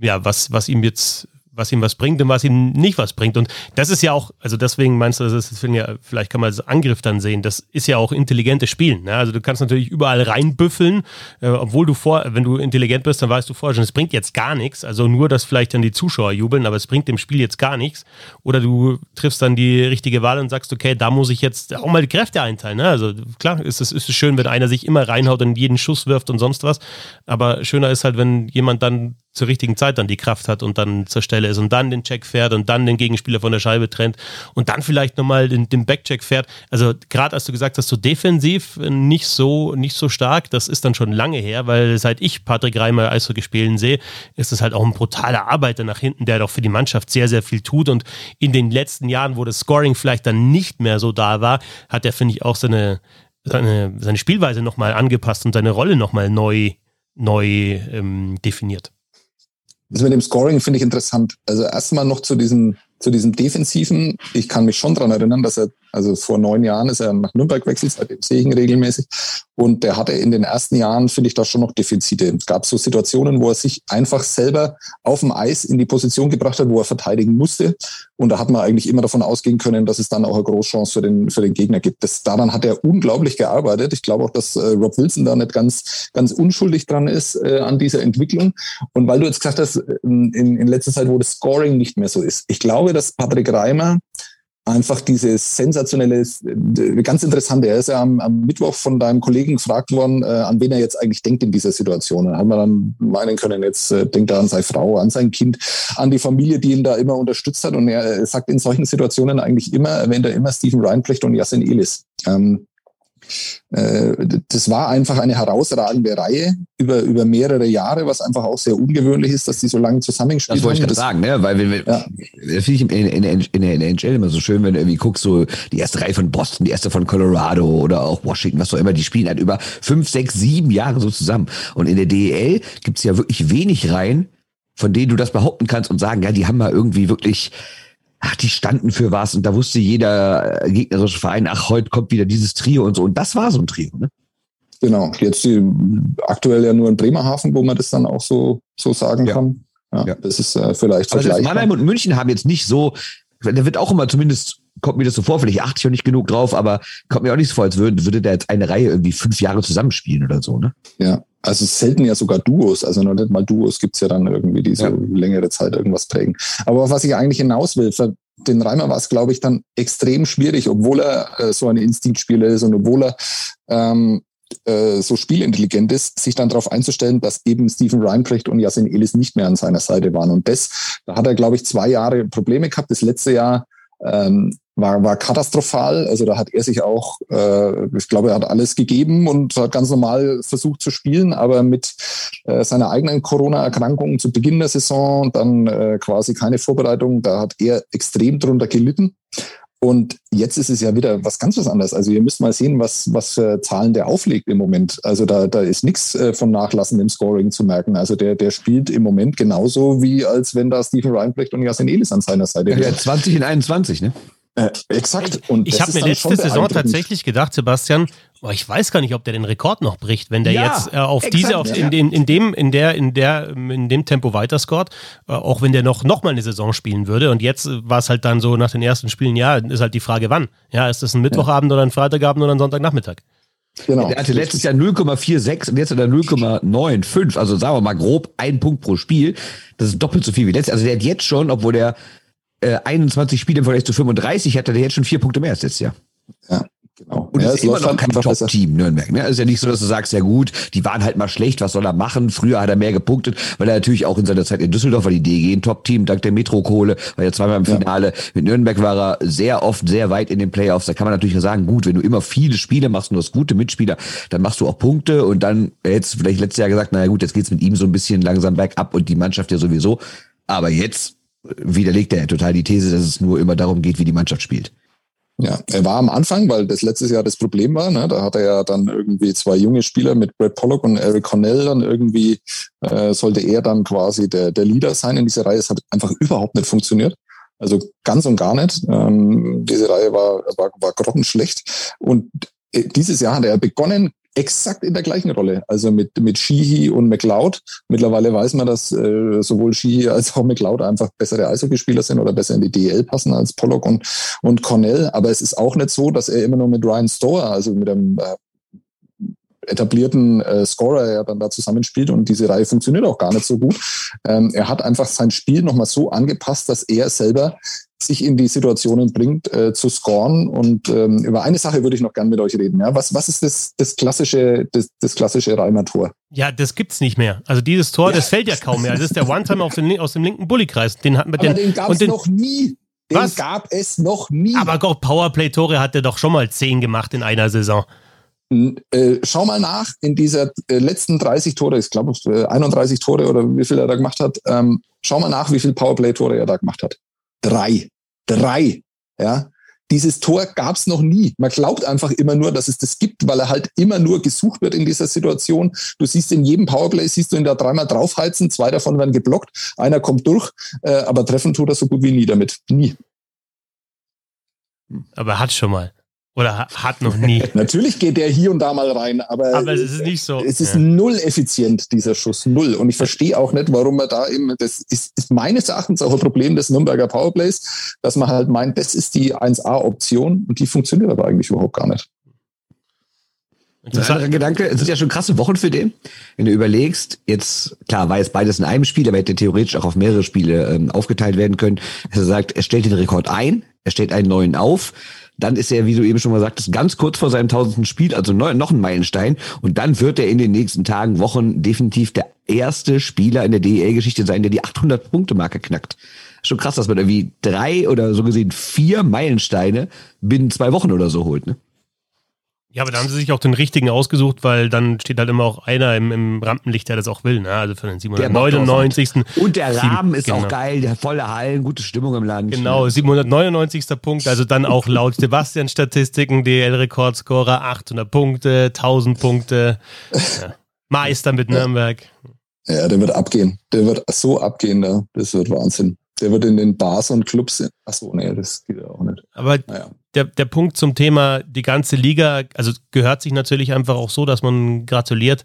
ja, was, was ihm jetzt was ihm was bringt und was ihm nicht was bringt. Und das ist ja auch, also deswegen meinst du, das ist, ja, vielleicht kann man als Angriff dann sehen, das ist ja auch intelligentes Spielen. Ne? Also du kannst natürlich überall reinbüffeln, äh, obwohl du vor, wenn du intelligent bist, dann weißt du vorher schon, es bringt jetzt gar nichts. Also nur, dass vielleicht dann die Zuschauer jubeln, aber es bringt dem Spiel jetzt gar nichts. Oder du triffst dann die richtige Wahl und sagst, okay, da muss ich jetzt auch mal die Kräfte einteilen. Ne? Also klar, ist es ist es schön, wenn einer sich immer reinhaut und jeden Schuss wirft und sonst was. Aber schöner ist halt, wenn jemand dann zur richtigen Zeit dann die Kraft hat und dann zur Stelle ist und dann den Check fährt und dann den Gegenspieler von der Scheibe trennt und dann vielleicht nochmal den, den Backcheck fährt. Also gerade als du gesagt hast, so defensiv nicht so, nicht so stark, das ist dann schon lange her, weil seit ich Patrick Reimer Eishockey spielen sehe, ist das halt auch ein brutaler Arbeiter nach hinten, der doch für die Mannschaft sehr, sehr viel tut und in den letzten Jahren, wo das Scoring vielleicht dann nicht mehr so da war, hat er, finde ich, auch seine, seine, seine Spielweise nochmal angepasst und seine Rolle nochmal neu, neu ähm, definiert. Das mit dem Scoring finde ich interessant. Also erstmal noch zu diesem, zu diesem Defensiven. Ich kann mich schon daran erinnern, dass er Also vor neun Jahren ist er nach Nürnberg gewechselt, seitdem sehe ich ihn regelmäßig. Und der hatte in den ersten Jahren, finde ich, da schon noch Defizite. Es gab so Situationen, wo er sich einfach selber auf dem Eis in die Position gebracht hat, wo er verteidigen musste. Und da hat man eigentlich immer davon ausgehen können, dass es dann auch eine Großchance für den, für den Gegner gibt. Das, daran hat er unglaublich gearbeitet. Ich glaube auch, dass äh, Rob Wilson da nicht ganz, ganz unschuldig dran ist äh, an dieser Entwicklung. Und weil du jetzt gesagt hast, in, in letzter Zeit, wo das Scoring nicht mehr so ist. Ich glaube, dass Patrick Reimer einfach dieses sensationelle, äh, ganz interessante. Er ist ja am, am Mittwoch von deinem Kollegen gefragt worden, äh, an wen er jetzt eigentlich denkt in dieser Situation. Da haben wir dann meinen können, jetzt äh, denkt er an seine Frau, an sein Kind, an die Familie, die ihn da immer unterstützt hat. Und er sagt in solchen Situationen eigentlich immer, erwähnt er immer Stephen Reinbrecht und Yassin Elis. Ähm, äh, das war einfach eine herausragende Reihe über, über mehrere Jahre, was einfach auch sehr ungewöhnlich ist, dass die so lange zusammenspielen. Das wollte ich gerade sagen, ne? weil wir, ja. das finde ich in, in, in, der NHL immer so schön, wenn du irgendwie guckst, so die erste Reihe von Boston, die erste von Colorado oder auch Washington, was auch immer, die spielen halt über fünf, sechs, sieben Jahre so zusammen. Und in der DEL gibt es ja wirklich wenig Reihen, von denen du das behaupten kannst und sagen, ja, die haben mal irgendwie wirklich ach, die standen für was und da wusste jeder äh, gegnerische Verein, ach, heute kommt wieder dieses Trio und so. Und das war so ein Trio, ne? Genau, jetzt die, aktuell ja nur in Bremerhaven, wo man das dann auch so, so sagen ja. kann. Ja, ja, Das ist äh, vielleicht also Mannheim und München haben jetzt nicht so, da wird auch immer zumindest, kommt mir das so vor, vielleicht achte ich auch nicht genug drauf, aber kommt mir auch nicht so vor, als würde, würde da jetzt eine Reihe irgendwie fünf Jahre zusammenspielen oder so, ne? Ja, also selten ja sogar Duos, also noch nicht mal Duos gibt's ja dann irgendwie, die so ja. längere Zeit irgendwas prägen. Aber was ich eigentlich hinaus will, für den Reimer war es, glaube ich, dann extrem schwierig, obwohl er äh, so ein Instinktspieler ist und obwohl er ähm, äh, so spielintelligent ist, sich dann darauf einzustellen, dass eben Stephen Reinprecht und Yasin Elis nicht mehr an seiner Seite waren. Und das, da hat er, glaube ich, zwei Jahre Probleme gehabt. Das letzte Jahr ähm, war, war katastrophal. Also da hat er sich auch, äh, ich glaube, er hat alles gegeben und hat ganz normal versucht zu spielen, aber mit äh, seiner eigenen Corona-Erkrankung zu Beginn der Saison, dann äh, quasi keine Vorbereitung, da hat er extrem drunter gelitten. Und jetzt ist es ja wieder was ganz was anderes. Also ihr müsst mal sehen, was, was für Zahlen der auflegt im Moment. Also da, da ist nichts äh, von Nachlassen im Scoring zu merken. Also der, der spielt im Moment genauso, wie als wenn da Stephen Reinbrecht und Jasen Elis an seiner Seite wären. Ja, 20 in 21, ne? Äh, exakt. Und ich habe mir letzte Saison tatsächlich gedacht, Sebastian, oh, ich weiß gar nicht, ob der den Rekord noch bricht, wenn der ja, jetzt äh, auf exakt, diese, auf, ja. in, in, in, dem, in der, in der, in dem Tempo weiterscored, äh, auch wenn der noch, noch mal eine Saison spielen würde. Und jetzt war es halt dann so nach den ersten Spielen, ja, ist halt die Frage, wann? Ja, ist das ein Mittwochabend ja. oder ein Freitagabend oder ein Sonntagnachmittag? Genau. Der hatte letztes Jahr 0,46 und jetzt hat er 0,95. Also sagen wir mal grob ein Punkt pro Spiel. Das ist doppelt so viel wie letztes. Also der hat jetzt schon, obwohl der äh, 21 Spiele im Vergleich zu 35 hat er jetzt schon vier Punkte mehr als letztes Jahr. Ja. Genau. Und ja, es ist immer noch kein Top-Team, Nürnberg. Ne? Es ist ja nicht so, dass du sagst, ja gut, die waren halt mal schlecht, was soll er machen? Früher hat er mehr gepunktet, weil er natürlich auch in seiner Zeit in Düsseldorf war die DG ein Top-Team, dank der Metrokohle, war ja zweimal im Finale. Ja. Mit Nürnberg war er sehr oft sehr weit in den Playoffs. Da kann man natürlich sagen, gut, wenn du immer viele Spiele machst und du hast gute Mitspieler, dann machst du auch Punkte und dann jetzt vielleicht letztes Jahr gesagt, naja gut, jetzt geht's mit ihm so ein bisschen langsam bergab und die Mannschaft ja sowieso. Aber jetzt widerlegt er total die These, dass es nur immer darum geht, wie die Mannschaft spielt. Ja, er war am Anfang, weil das letztes Jahr das Problem war. Ne? Da hat er ja dann irgendwie zwei junge Spieler mit Brad Pollock und Eric Cornell. Dann irgendwie äh, sollte er dann quasi der, der Leader sein in dieser Reihe. Es hat einfach überhaupt nicht funktioniert. Also ganz und gar nicht. Ähm, diese Reihe war, war, war grottenschlecht. Und äh, dieses Jahr hat er begonnen, exakt in der gleichen Rolle. Also mit, mit Sheehy und McLeod. Mittlerweile weiß man, dass äh, sowohl Sheehy als auch McLeod einfach bessere Eishockeyspieler sind oder besser in die DL passen als Pollock und, und Cornell. Aber es ist auch nicht so, dass er immer nur mit Ryan Storer, also mit einem äh, etablierten äh, Scorer ja dann da zusammenspielt und diese Reihe funktioniert auch gar nicht so gut. Ähm, er hat einfach sein Spiel nochmal so angepasst, dass er selber sich in die Situationen bringt, äh, zu scoren. Und ähm, über eine Sache würde ich noch gern mit euch reden. Ja? Was, was ist das, das klassische, das, das klassische Reimer-Tor? Ja, das gibt's nicht mehr. Also dieses Tor, ja. das fällt ja kaum mehr. Das ist der One-Time aus dem, linken Bullykreis. Den hat man den, den gab es noch nie. Den was? gab es noch nie. Aber Gott, Powerplay-Tore hat er doch schon mal zehn gemacht in einer Saison. Äh, schau mal nach in dieser äh, letzten 30 Tore, ich glaube äh, 31 Tore oder wie viel er da gemacht hat. Ähm, schau mal nach, wie viel Powerplay-Tore er da gemacht hat. Drei. Drei. Ja. Dieses Tor gab es noch nie. Man glaubt einfach immer nur, dass es das gibt, weil er halt immer nur gesucht wird in dieser Situation. Du siehst in jedem Powerplay, siehst du ihn da dreimal draufheizen, zwei davon werden geblockt, einer kommt durch, äh, aber treffen tut er so gut wie nie damit. Nie. Aber er hat schon mal. Oder hat noch nie. Natürlich geht der hier und da mal rein, aber, aber es ist nicht so. Es ist ja. null effizient, dieser Schuss. Null. Und ich verstehe auch nicht, warum man da eben, das ist, ist meines Erachtens auch ein Problem des Nürnberger Powerplays, dass man halt meint, das ist die 1A-Option und die funktioniert aber eigentlich überhaupt gar nicht. Interessanter Gedanke, es sind ja schon krasse Wochen für den. Wenn du überlegst, jetzt, klar, war jetzt beides in einem Spiel, aber hätte theoretisch auch auf mehrere Spiele ähm, aufgeteilt werden können. Er sagt, er stellt den Rekord ein, er stellt einen neuen auf dann ist er, wie du eben schon mal sagtest, ganz kurz vor seinem tausendsten Spiel, also noch ein Meilenstein. Und dann wird er in den nächsten Tagen, Wochen definitiv der erste Spieler in der DEL-Geschichte sein, der die 800-Punkte-Marke knackt. Schon krass, dass man irgendwie drei oder so gesehen vier Meilensteine binnen zwei Wochen oder so holt, ne? Ja, aber da haben sie sich auch den richtigen ausgesucht, weil dann steht halt immer auch einer im, im Rampenlicht, der das auch will, ne? Also für den 799. Und der Rahmen ist genau. auch geil, der volle Hallen, gute Stimmung im Land. Genau, 799. Punkt, also dann auch laut Sebastian Statistiken, DL-Rekordscorer, 800 Punkte, 1000 Punkte. Ja. Meister mit Nürnberg. Ja, der wird abgehen. Der wird so abgehen da. Das wird Wahnsinn. Der wird in den Bars und Clubs. Achso, nee, das geht ja auch nicht. Aber naja. Der, der Punkt zum Thema, die ganze Liga, also gehört sich natürlich einfach auch so, dass man gratuliert.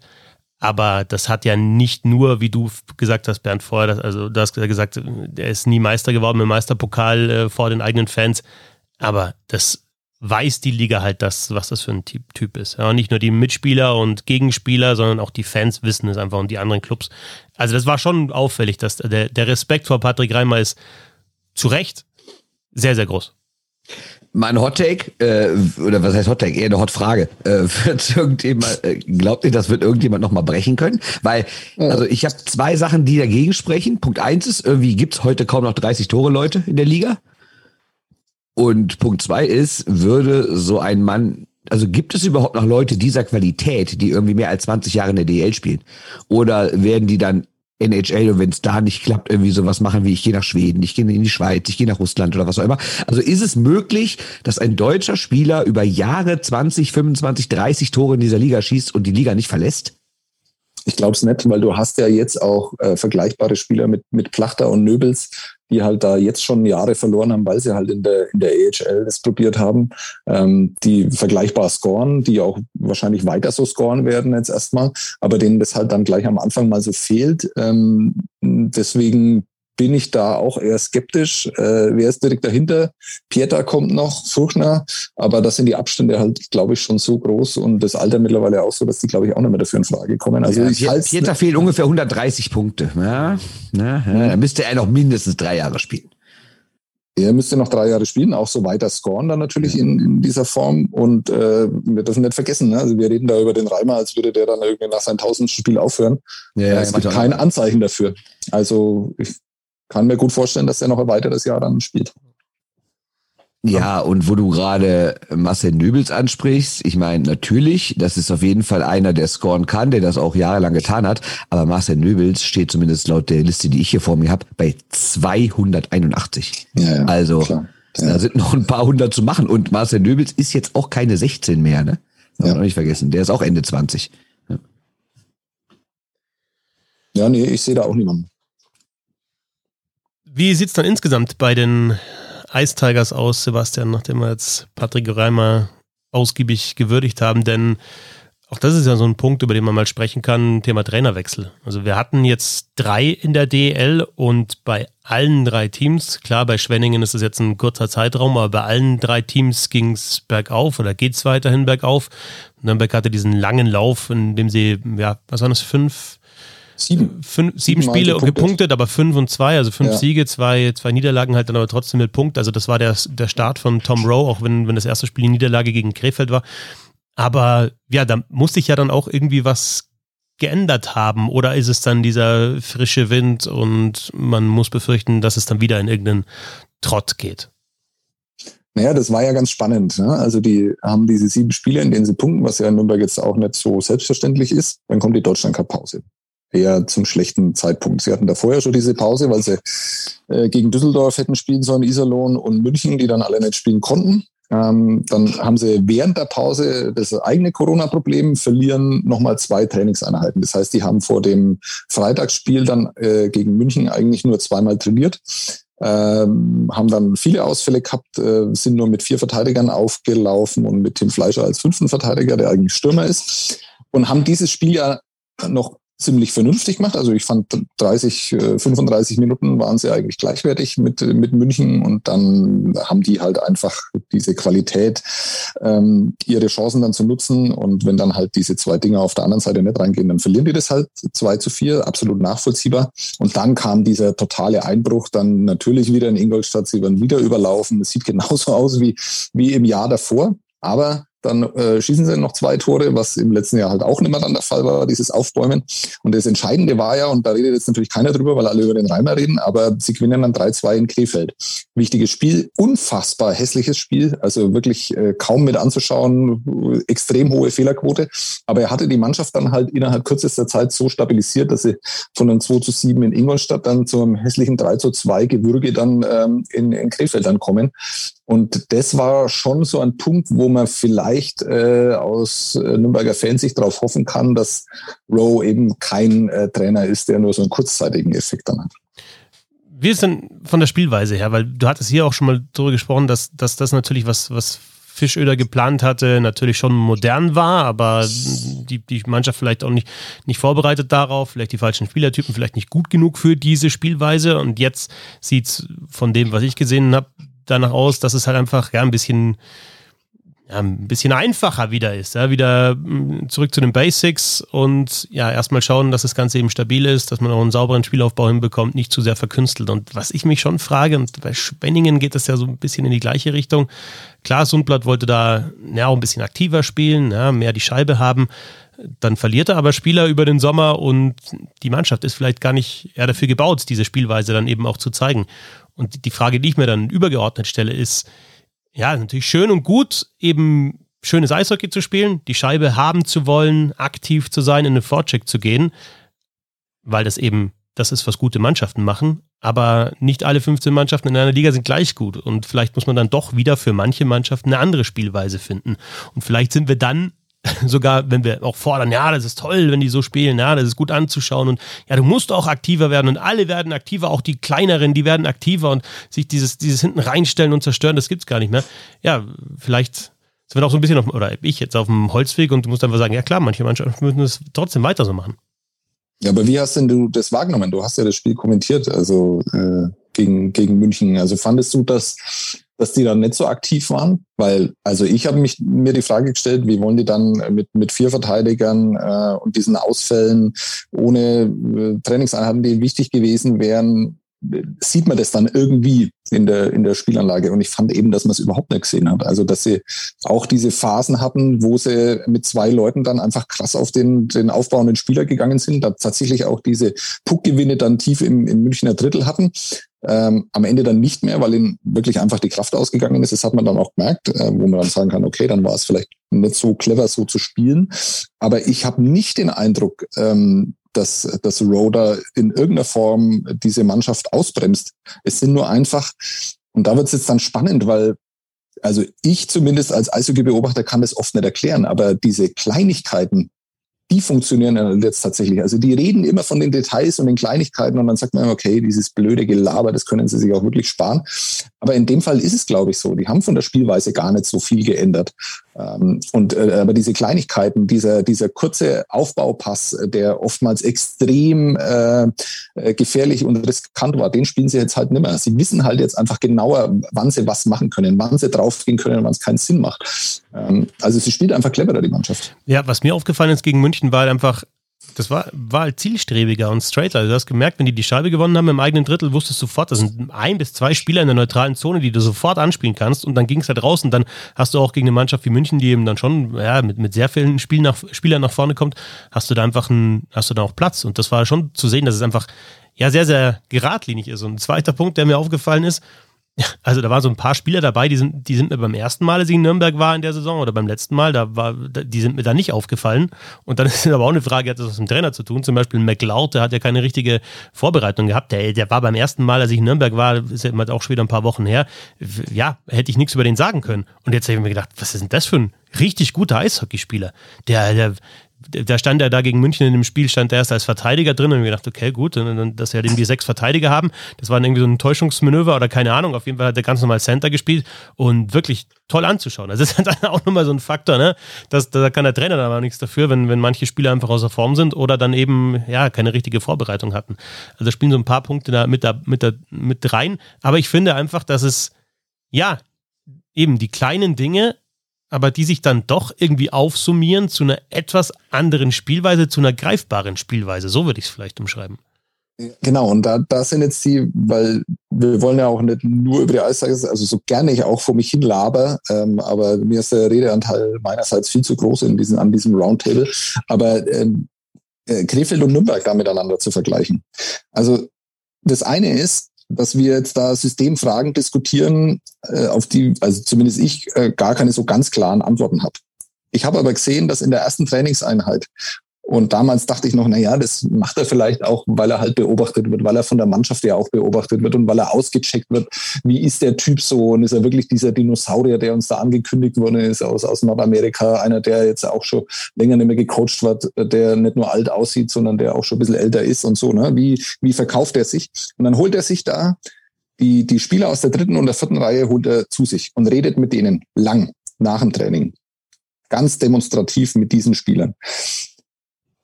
Aber das hat ja nicht nur, wie du gesagt hast, Bernd, vorher, also du hast gesagt, der ist nie Meister geworden mit Meisterpokal äh, vor den eigenen Fans. Aber das weiß die Liga halt das, was das für ein Typ, typ ist. Ja, nicht nur die Mitspieler und Gegenspieler, sondern auch die Fans wissen es einfach und die anderen Clubs. Also das war schon auffällig, dass der, der Respekt vor Patrick Reimer ist zu Recht sehr, sehr groß. Mein Hot Take, äh, oder was heißt Hot Take? Eher eine Hot Frage. Äh, wird irgendjemand, äh, glaubt ihr, das wird irgendjemand nochmal brechen können? Weil, also ich habe zwei Sachen, die dagegen sprechen. Punkt eins ist, irgendwie gibt's heute kaum noch 30 Tore Leute in der Liga. Und Punkt zwei ist, würde so ein Mann, also gibt es überhaupt noch Leute dieser Qualität, die irgendwie mehr als 20 Jahre in der DL spielen? Oder werden die dann NHL und wenn es da nicht klappt, irgendwie sowas machen wie ich gehe nach Schweden, ich gehe in die Schweiz, ich gehe nach Russland oder was auch immer. Also ist es möglich, dass ein deutscher Spieler über Jahre 20, 25, 30 Tore in dieser Liga schießt und die Liga nicht verlässt? Ich glaube es nicht, weil du hast ja jetzt auch äh, vergleichbare Spieler mit, mit Plachter und Nöbels, die halt da jetzt schon Jahre verloren haben, weil sie halt in der, in der AHL das probiert haben, ähm, die vergleichbar scoren, die auch wahrscheinlich weiter so scoren werden jetzt erstmal, aber denen das halt dann gleich am Anfang mal so fehlt. Ähm, deswegen bin ich da auch eher skeptisch. Äh, wer ist direkt dahinter? Pieter kommt noch, Furchner, aber da sind die Abstände halt, glaube ich, schon so groß und das Alter mittlerweile auch so, dass die, glaube ich, auch nicht mehr dafür in Frage kommen. Also ja, ich Pieter, Pieter fehlen ungefähr 130 Punkte. Ja, ja, ja, da müsste er noch mindestens drei Jahre spielen. Er müsste noch drei Jahre spielen, auch so weiter scoren dann natürlich in, in dieser Form. Und äh, wir dürfen nicht vergessen, ne? also wir reden da über den Reimer, als würde der dann irgendwie nach seinem tausendsten Spiel aufhören. Ja, es gibt kein Anzeichen dafür. Also ich kann mir gut vorstellen, dass er noch ein weiteres Jahr dann spielt. Ja, und wo du gerade Marcel Nöbels ansprichst, ich meine, natürlich, das ist auf jeden Fall einer, der scoren kann, der das auch jahrelang getan hat, aber Marcel Nöbels steht zumindest laut der Liste, die ich hier vor mir habe, bei 281. Ja, ja, also, klar. Ja. da sind noch ein paar hundert zu machen und Marcel Nöbels ist jetzt auch keine 16 mehr, ne? Darf ja. man nicht vergessen, der ist auch Ende 20. Ja, ja nee, ich sehe da auch niemanden. Wie sieht es dann insgesamt bei den Ice Tigers aus, Sebastian, nachdem wir jetzt Patrick Reimer ausgiebig gewürdigt haben? Denn auch das ist ja so ein Punkt, über den man mal sprechen kann, Thema Trainerwechsel. Also wir hatten jetzt drei in der DL und bei allen drei Teams, klar, bei Schwenningen ist es jetzt ein kurzer Zeitraum, aber bei allen drei Teams ging es bergauf oder geht es weiterhin bergauf. Nürnberg hatte diesen langen Lauf, in dem sie, ja, was waren das, fünf, Sieben. Fünf, sieben Spiele gepunktet. gepunktet. aber fünf und zwei, also fünf ja. Siege, zwei, zwei Niederlagen halt dann aber trotzdem mit Punkt. Also das war der, der Start von Tom Rowe, auch wenn, wenn das erste Spiel die Niederlage gegen Krefeld war. Aber ja, da musste ich ja dann auch irgendwie was geändert haben. Oder ist es dann dieser frische Wind und man muss befürchten, dass es dann wieder in irgendeinen Trott geht? Naja, das war ja ganz spannend. Ne? Also die haben diese sieben Spiele, in denen sie punkten, was ja in Nürnberg jetzt auch nicht so selbstverständlich ist. Dann kommt die Deutschland-Cup-Pause eher zum schlechten Zeitpunkt. Sie hatten da vorher schon diese Pause, weil sie äh, gegen Düsseldorf hätten spielen sollen, Iserlohn und München, die dann alle nicht spielen konnten. Ähm, dann haben sie während der Pause das eigene Corona-Problem, verlieren nochmal zwei Trainingseinheiten. Das heißt, die haben vor dem Freitagsspiel dann äh, gegen München eigentlich nur zweimal trainiert. ähm, haben dann viele Ausfälle gehabt, äh, sind nur mit vier Verteidigern aufgelaufen und mit Tim Fleischer als fünften Verteidiger, der eigentlich Stürmer ist, und haben dieses Spiel ja noch ziemlich vernünftig gemacht. Also ich fand 30, 35 äh, Minuten waren sie eigentlich gleichwertig mit, mit München und dann haben die halt einfach diese Qualität, ähm, ihre Chancen dann zu nutzen und wenn dann halt diese zwei Dinge auf der anderen Seite nicht reingehen, dann verlieren die das halt 2 zu 4, absolut nachvollziehbar. Und dann kam dieser totale Einbruch, dann natürlich wieder in Ingolstadt, sie werden wieder überlaufen. Es sieht genauso aus wie, wie im Jahr davor. Aber dann äh, schießen sie noch zwei Tore, was im letzten Jahr halt auch nicht mehr dann der Fall war, dieses Aufbäumen. Und das Entscheidende war ja, und da redet jetzt natürlich keiner drüber, weil alle über den Reimer reden, aber sie gewinnen dann 3-2 in Krefeld. Wichtiges Spiel, unfassbar hässliches Spiel, also wirklich äh, kaum mit anzuschauen, extrem hohe Fehlerquote. Aber er hatte die Mannschaft dann halt innerhalb kürzester Zeit so stabilisiert, dass sie von einem 2 zu 7 in Ingolstadt dann zum hässlichen 3 zu 2 Gewürge dann ähm, in, in Krefeld dann kommen. Und das war schon so ein Punkt, wo man vielleicht äh, aus äh, Nürnberger Fansicht darauf hoffen kann, dass Rowe eben kein äh, Trainer ist, der nur so einen kurzzeitigen Effekt dann hat. Wie ist denn von der Spielweise her? Weil du hattest hier auch schon mal darüber gesprochen, dass, dass das natürlich was, was Fischöder geplant hatte, natürlich schon modern war, aber die, die Mannschaft vielleicht auch nicht, nicht vorbereitet darauf, vielleicht die falschen Spielertypen, vielleicht nicht gut genug für diese Spielweise. Und jetzt sieht es von dem, was ich gesehen habe, danach aus, dass es halt einfach ja, ein bisschen ja, ein bisschen einfacher wieder ist. Ja, wieder mm, zurück zu den Basics und ja, erstmal schauen, dass das Ganze eben stabil ist, dass man auch einen sauberen Spielaufbau hinbekommt, nicht zu sehr verkünstelt. Und was ich mich schon frage, und bei Spenningen geht das ja so ein bisschen in die gleiche Richtung. Klar, Sundblatt wollte da ja, auch ein bisschen aktiver spielen, ja, mehr die Scheibe haben. Dann verliert er aber Spieler über den Sommer und die Mannschaft ist vielleicht gar nicht eher dafür gebaut, diese Spielweise dann eben auch zu zeigen. Und die Frage, die ich mir dann übergeordnet stelle, ist, ja, natürlich schön und gut, eben schönes Eishockey zu spielen, die Scheibe haben zu wollen, aktiv zu sein, in den Vorcheck zu gehen, weil das eben das ist, was gute Mannschaften machen. Aber nicht alle 15 Mannschaften in einer Liga sind gleich gut. Und vielleicht muss man dann doch wieder für manche Mannschaften eine andere Spielweise finden. Und vielleicht sind wir dann sogar wenn wir auch fordern, ja, das ist toll, wenn die so spielen, ja, das ist gut anzuschauen und ja, du musst auch aktiver werden und alle werden aktiver, auch die kleineren, die werden aktiver und sich dieses, dieses hinten reinstellen und zerstören, das gibt's gar nicht mehr. Ja, vielleicht sind wir auch so ein bisschen auf, oder ich jetzt auf dem Holzweg und du musst einfach sagen, ja klar, manche Mannschaften müssen es trotzdem weiter so machen. Ja, aber wie hast denn du das wahrgenommen? Du hast ja das Spiel kommentiert, also äh, gegen, gegen München. Also fandest du, dass dass die dann nicht so aktiv waren? Weil, also ich habe mich mir die Frage gestellt, wie wollen die dann mit, mit vier Verteidigern äh, und diesen Ausfällen ohne äh, Trainingseinheiten, die wichtig gewesen wären, sieht man das dann irgendwie in der, in der Spielanlage. Und ich fand eben, dass man es überhaupt nicht gesehen hat. Also, dass sie auch diese Phasen hatten, wo sie mit zwei Leuten dann einfach krass auf den, den aufbauenden Spieler gegangen sind, da tatsächlich auch diese Puckgewinne dann tief im, im Münchner Drittel hatten. Ähm, am Ende dann nicht mehr, weil ihnen wirklich einfach die Kraft ausgegangen ist. Das hat man dann auch gemerkt, äh, wo man dann sagen kann, okay, dann war es vielleicht nicht so clever, so zu spielen. Aber ich habe nicht den Eindruck, ähm, dass, dass Roder in irgendeiner Form diese Mannschaft ausbremst. Es sind nur einfach, und da wird es jetzt dann spannend, weil also ich zumindest als Eishockey-Beobachter kann das oft nicht erklären, aber diese Kleinigkeiten, die funktionieren jetzt tatsächlich. Also die reden immer von den Details und den Kleinigkeiten und dann sagt man, okay, dieses blöde Gelaber, das können sie sich auch wirklich sparen. Aber in dem Fall ist es, glaube ich, so. Die haben von der Spielweise gar nicht so viel geändert. Ähm, und äh, aber diese Kleinigkeiten, dieser dieser kurze Aufbaupass, der oftmals extrem äh, äh, gefährlich und riskant war, den spielen sie jetzt halt nicht mehr. Sie wissen halt jetzt einfach genauer, wann sie was machen können, wann sie draufgehen können, wann es keinen Sinn macht. Ähm, also sie spielt einfach cleverer die Mannschaft. Ja, was mir aufgefallen ist gegen München war halt einfach das war, war halt zielstrebiger und straighter. Also du hast gemerkt, wenn die die Scheibe gewonnen haben im eigenen Drittel, wusstest du sofort, das sind ein bis zwei Spieler in der neutralen Zone, die du sofort anspielen kannst. Und dann ging es halt raus und dann hast du auch gegen eine Mannschaft wie München, die eben dann schon ja, mit, mit sehr vielen Spiel nach, Spielern nach vorne kommt, hast du da einfach ein, hast du da auch Platz. Und das war schon zu sehen, dass es einfach ja sehr, sehr geradlinig ist. Und ein zweiter Punkt, der mir aufgefallen ist, also da waren so ein paar Spieler dabei, die sind, die sind mir beim ersten Mal, als ich in Nürnberg war in der Saison oder beim letzten Mal, da war, die sind mir da nicht aufgefallen. Und dann ist aber auch eine Frage, hat das was mit dem Trainer zu tun? Zum Beispiel McLeod, der hat ja keine richtige Vorbereitung gehabt. Der, der war beim ersten Mal, als ich in Nürnberg war, ist ja auch schon wieder ein paar Wochen her. Ja, hätte ich nichts über den sagen können. Und jetzt habe ich mir gedacht, was ist denn das für ein richtig guter Eishockeyspieler? Der, der, da stand er da gegen München in dem Spiel, stand er erst als Verteidiger drin und ich gedacht, okay, gut, dass er irgendwie sechs Verteidiger haben. Das war irgendwie so ein Täuschungsmanöver oder keine Ahnung. Auf jeden Fall hat er ganz normal Center gespielt und wirklich toll anzuschauen. Das ist halt auch nochmal so ein Faktor, ne? Das, da kann der Trainer dann aber nichts dafür, wenn, wenn manche Spieler einfach außer Form sind oder dann eben, ja, keine richtige Vorbereitung hatten. Also da spielen so ein paar Punkte da mit, da, mit, da, mit rein. Aber ich finde einfach, dass es, ja, eben die kleinen Dinge aber die sich dann doch irgendwie aufsummieren zu einer etwas anderen Spielweise, zu einer greifbaren Spielweise. So würde ich es vielleicht umschreiben. Genau, und da, da sind jetzt die, weil wir wollen ja auch nicht nur über die Aussage, also so gerne ich auch vor mich hin laber, ähm, aber mir ist der Redeanteil meinerseits viel zu groß in diesen, an diesem Roundtable. Aber ähm, äh, Krefeld und Nürnberg da miteinander zu vergleichen. Also das eine ist, dass wir jetzt da Systemfragen diskutieren, äh, auf die, also zumindest ich, äh, gar keine so ganz klaren Antworten habe. Ich habe aber gesehen, dass in der ersten Trainingseinheit und damals dachte ich noch, na ja, das macht er vielleicht auch, weil er halt beobachtet wird, weil er von der Mannschaft ja auch beobachtet wird und weil er ausgecheckt wird. Wie ist der Typ so? Und ist er wirklich dieser Dinosaurier, der uns da angekündigt worden ist aus, aus Nordamerika? Einer, der jetzt auch schon länger nicht mehr gecoacht wird, der nicht nur alt aussieht, sondern der auch schon ein bisschen älter ist und so, ne? Wie, wie verkauft er sich? Und dann holt er sich da die, die Spieler aus der dritten und der vierten Reihe holt er zu sich und redet mit denen lang nach dem Training. Ganz demonstrativ mit diesen Spielern.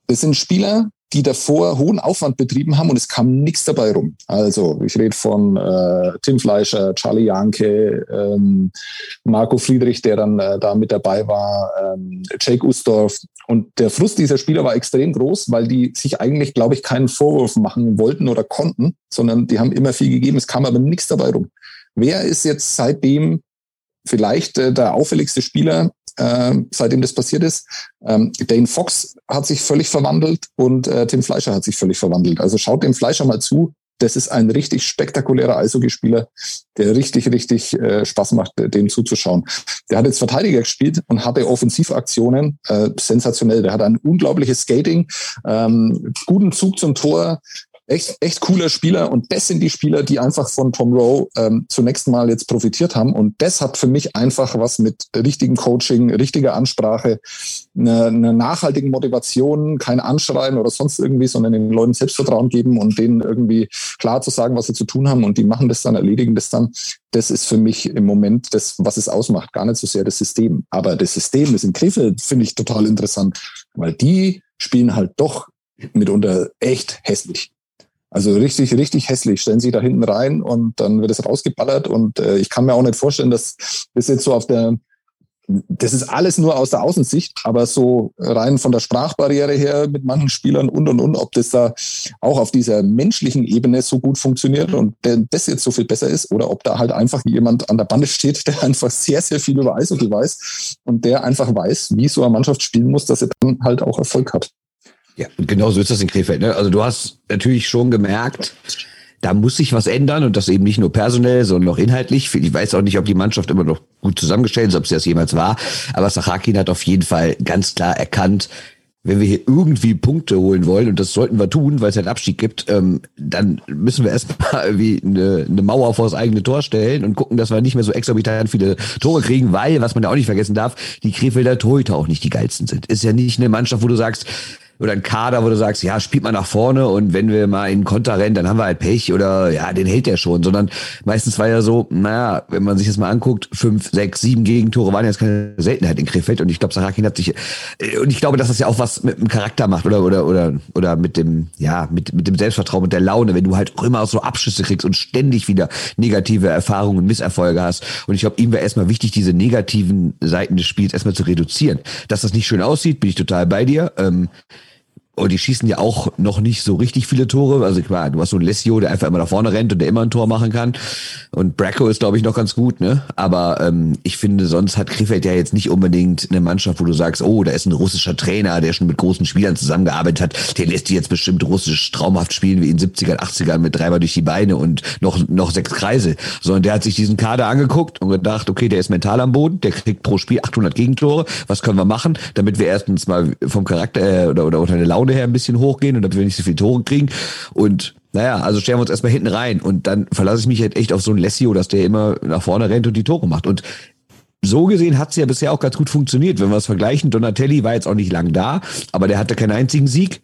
Das sind Spieler, die davor hohen Aufwand betrieben haben und es kam nichts dabei rum. Also ich rede von äh, Tim Fleischer, Charlie Janke, ähm, Marco Friedrich, der dann äh, da mit dabei war, ähm, Jake Ustorf. Und der Frust dieser Spieler war extrem groß, weil die sich eigentlich, glaube ich, keinen Vorwurf machen wollten oder konnten, sondern die haben immer viel gegeben. Es kam aber nichts dabei rum. Wer ist jetzt seitdem vielleicht äh, der auffälligste Spieler äh, seitdem das passiert ist. Ähm, Dane Fox hat sich völlig verwandelt und äh, Tim Fleischer hat sich völlig verwandelt. Also schaut dem Fleischer mal zu. Das ist ein richtig spektakulärer Eishockeyspieler, der richtig, richtig äh, Spaß macht, dem zuzuschauen. Der hat jetzt Verteidiger gespielt und hatte Offensivaktionen, äh, sensationell. Der hat ein unglaubliches Skating, ähm, guten Zug zum Tor, echt, echt cooler Spieler und das sind die Spieler, die einfach von Tom Rowe ähm, zunächst mal jetzt profitiert haben und das hat für mich einfach was mit richtigen Coaching, richtiger Ansprache, einer eine nachhaltigen Motivation, kein Anschreien oder sonst irgendwie, sondern den Leuten Selbstvertrauen geben und denen irgendwie klar zu sagen, was sie zu tun haben und die machen das dann, erledigen das dann. Das ist für mich im Moment das, was es ausmacht, gar nicht so sehr das System. Aber das System ist in Krefeld, finde ich total interessant, weil die spielen halt doch mitunter echt hässlich. Also richtig, richtig hässlich. Stellen Sie da hinten rein und dann wird es rausgeballert. Und äh, ich kann mir auch nicht vorstellen, dass das jetzt so auf der, das ist alles nur aus der Außensicht, aber so rein von der Sprachbarriere her mit manchen Spielern und und und, ob das da auch auf dieser menschlichen Ebene so gut funktioniert und das jetzt so viel besser ist oder ob da halt einfach jemand an der Bande steht, der einfach sehr, sehr viel über Eishockey weiß und der einfach weiß, wie so eine Mannschaft spielen muss, dass er dann halt auch Erfolg hat. Ja, genau so ist das in Krefeld. Ne? Also du hast natürlich schon gemerkt, da muss sich was ändern und das eben nicht nur personell, sondern auch inhaltlich. Ich weiß auch nicht, ob die Mannschaft immer noch gut zusammengestellt ist, ob sie das jemals war. Aber Sachakin hat auf jeden Fall ganz klar erkannt, wenn wir hier irgendwie Punkte holen wollen, und das sollten wir tun, weil es einen Abstieg gibt, ähm, dann müssen wir erstmal irgendwie eine, eine Mauer vor das eigene Tor stellen und gucken, dass wir nicht mehr so exorbitant viele Tore kriegen, weil, was man ja auch nicht vergessen darf, die Krefelder Torhüter auch nicht die geilsten sind. Ist ja nicht eine Mannschaft, wo du sagst, oder ein Kader, wo du sagst, ja, spielt mal nach vorne und wenn wir mal in Konter rennen, dann haben wir halt Pech oder ja, den hält der schon, sondern meistens war ja so, naja, wenn man sich das mal anguckt, fünf, sechs, sieben Gegentore waren jetzt keine Seltenheit in Krefeld und ich glaube, Sarakin hat sich äh, und ich glaube, dass das ja auch was mit dem Charakter macht oder oder oder oder mit dem ja, mit mit dem Selbstvertrauen und der Laune, wenn du halt auch immer so Abschüsse kriegst und ständig wieder negative Erfahrungen und Misserfolge hast und ich glaube, ihm wäre erstmal wichtig, diese negativen Seiten des Spiels erstmal zu reduzieren. Dass das nicht schön aussieht, bin ich total bei dir. Ähm, und die schießen ja auch noch nicht so richtig viele Tore. Also klar, du hast so einen Lessio, der einfach immer nach vorne rennt und der immer ein Tor machen kann. Und Bracco ist, glaube ich, noch ganz gut, ne? Aber ähm, ich finde, sonst hat Krefeld ja jetzt nicht unbedingt eine Mannschaft, wo du sagst, oh, da ist ein russischer Trainer, der schon mit großen Spielern zusammengearbeitet hat. Der lässt die jetzt bestimmt russisch traumhaft spielen, wie in 70ern, 80ern mit dreimal durch die Beine und noch, noch sechs Kreise. Sondern der hat sich diesen Kader angeguckt und gedacht, okay, der ist mental am Boden, der kriegt pro Spiel 800 Gegentore. Was können wir machen, damit wir erstens mal vom Charakter äh, oder, oder unter der Laune Her ein bisschen hochgehen und damit wir nicht so viele Tore kriegen. Und naja, also stellen wir uns erstmal hinten rein und dann verlasse ich mich halt echt auf so ein Lessio, dass der immer nach vorne rennt und die Tore macht. Und so gesehen hat es ja bisher auch ganz gut funktioniert. Wenn wir es vergleichen, Donatelli war jetzt auch nicht lang da, aber der hatte keinen einzigen Sieg.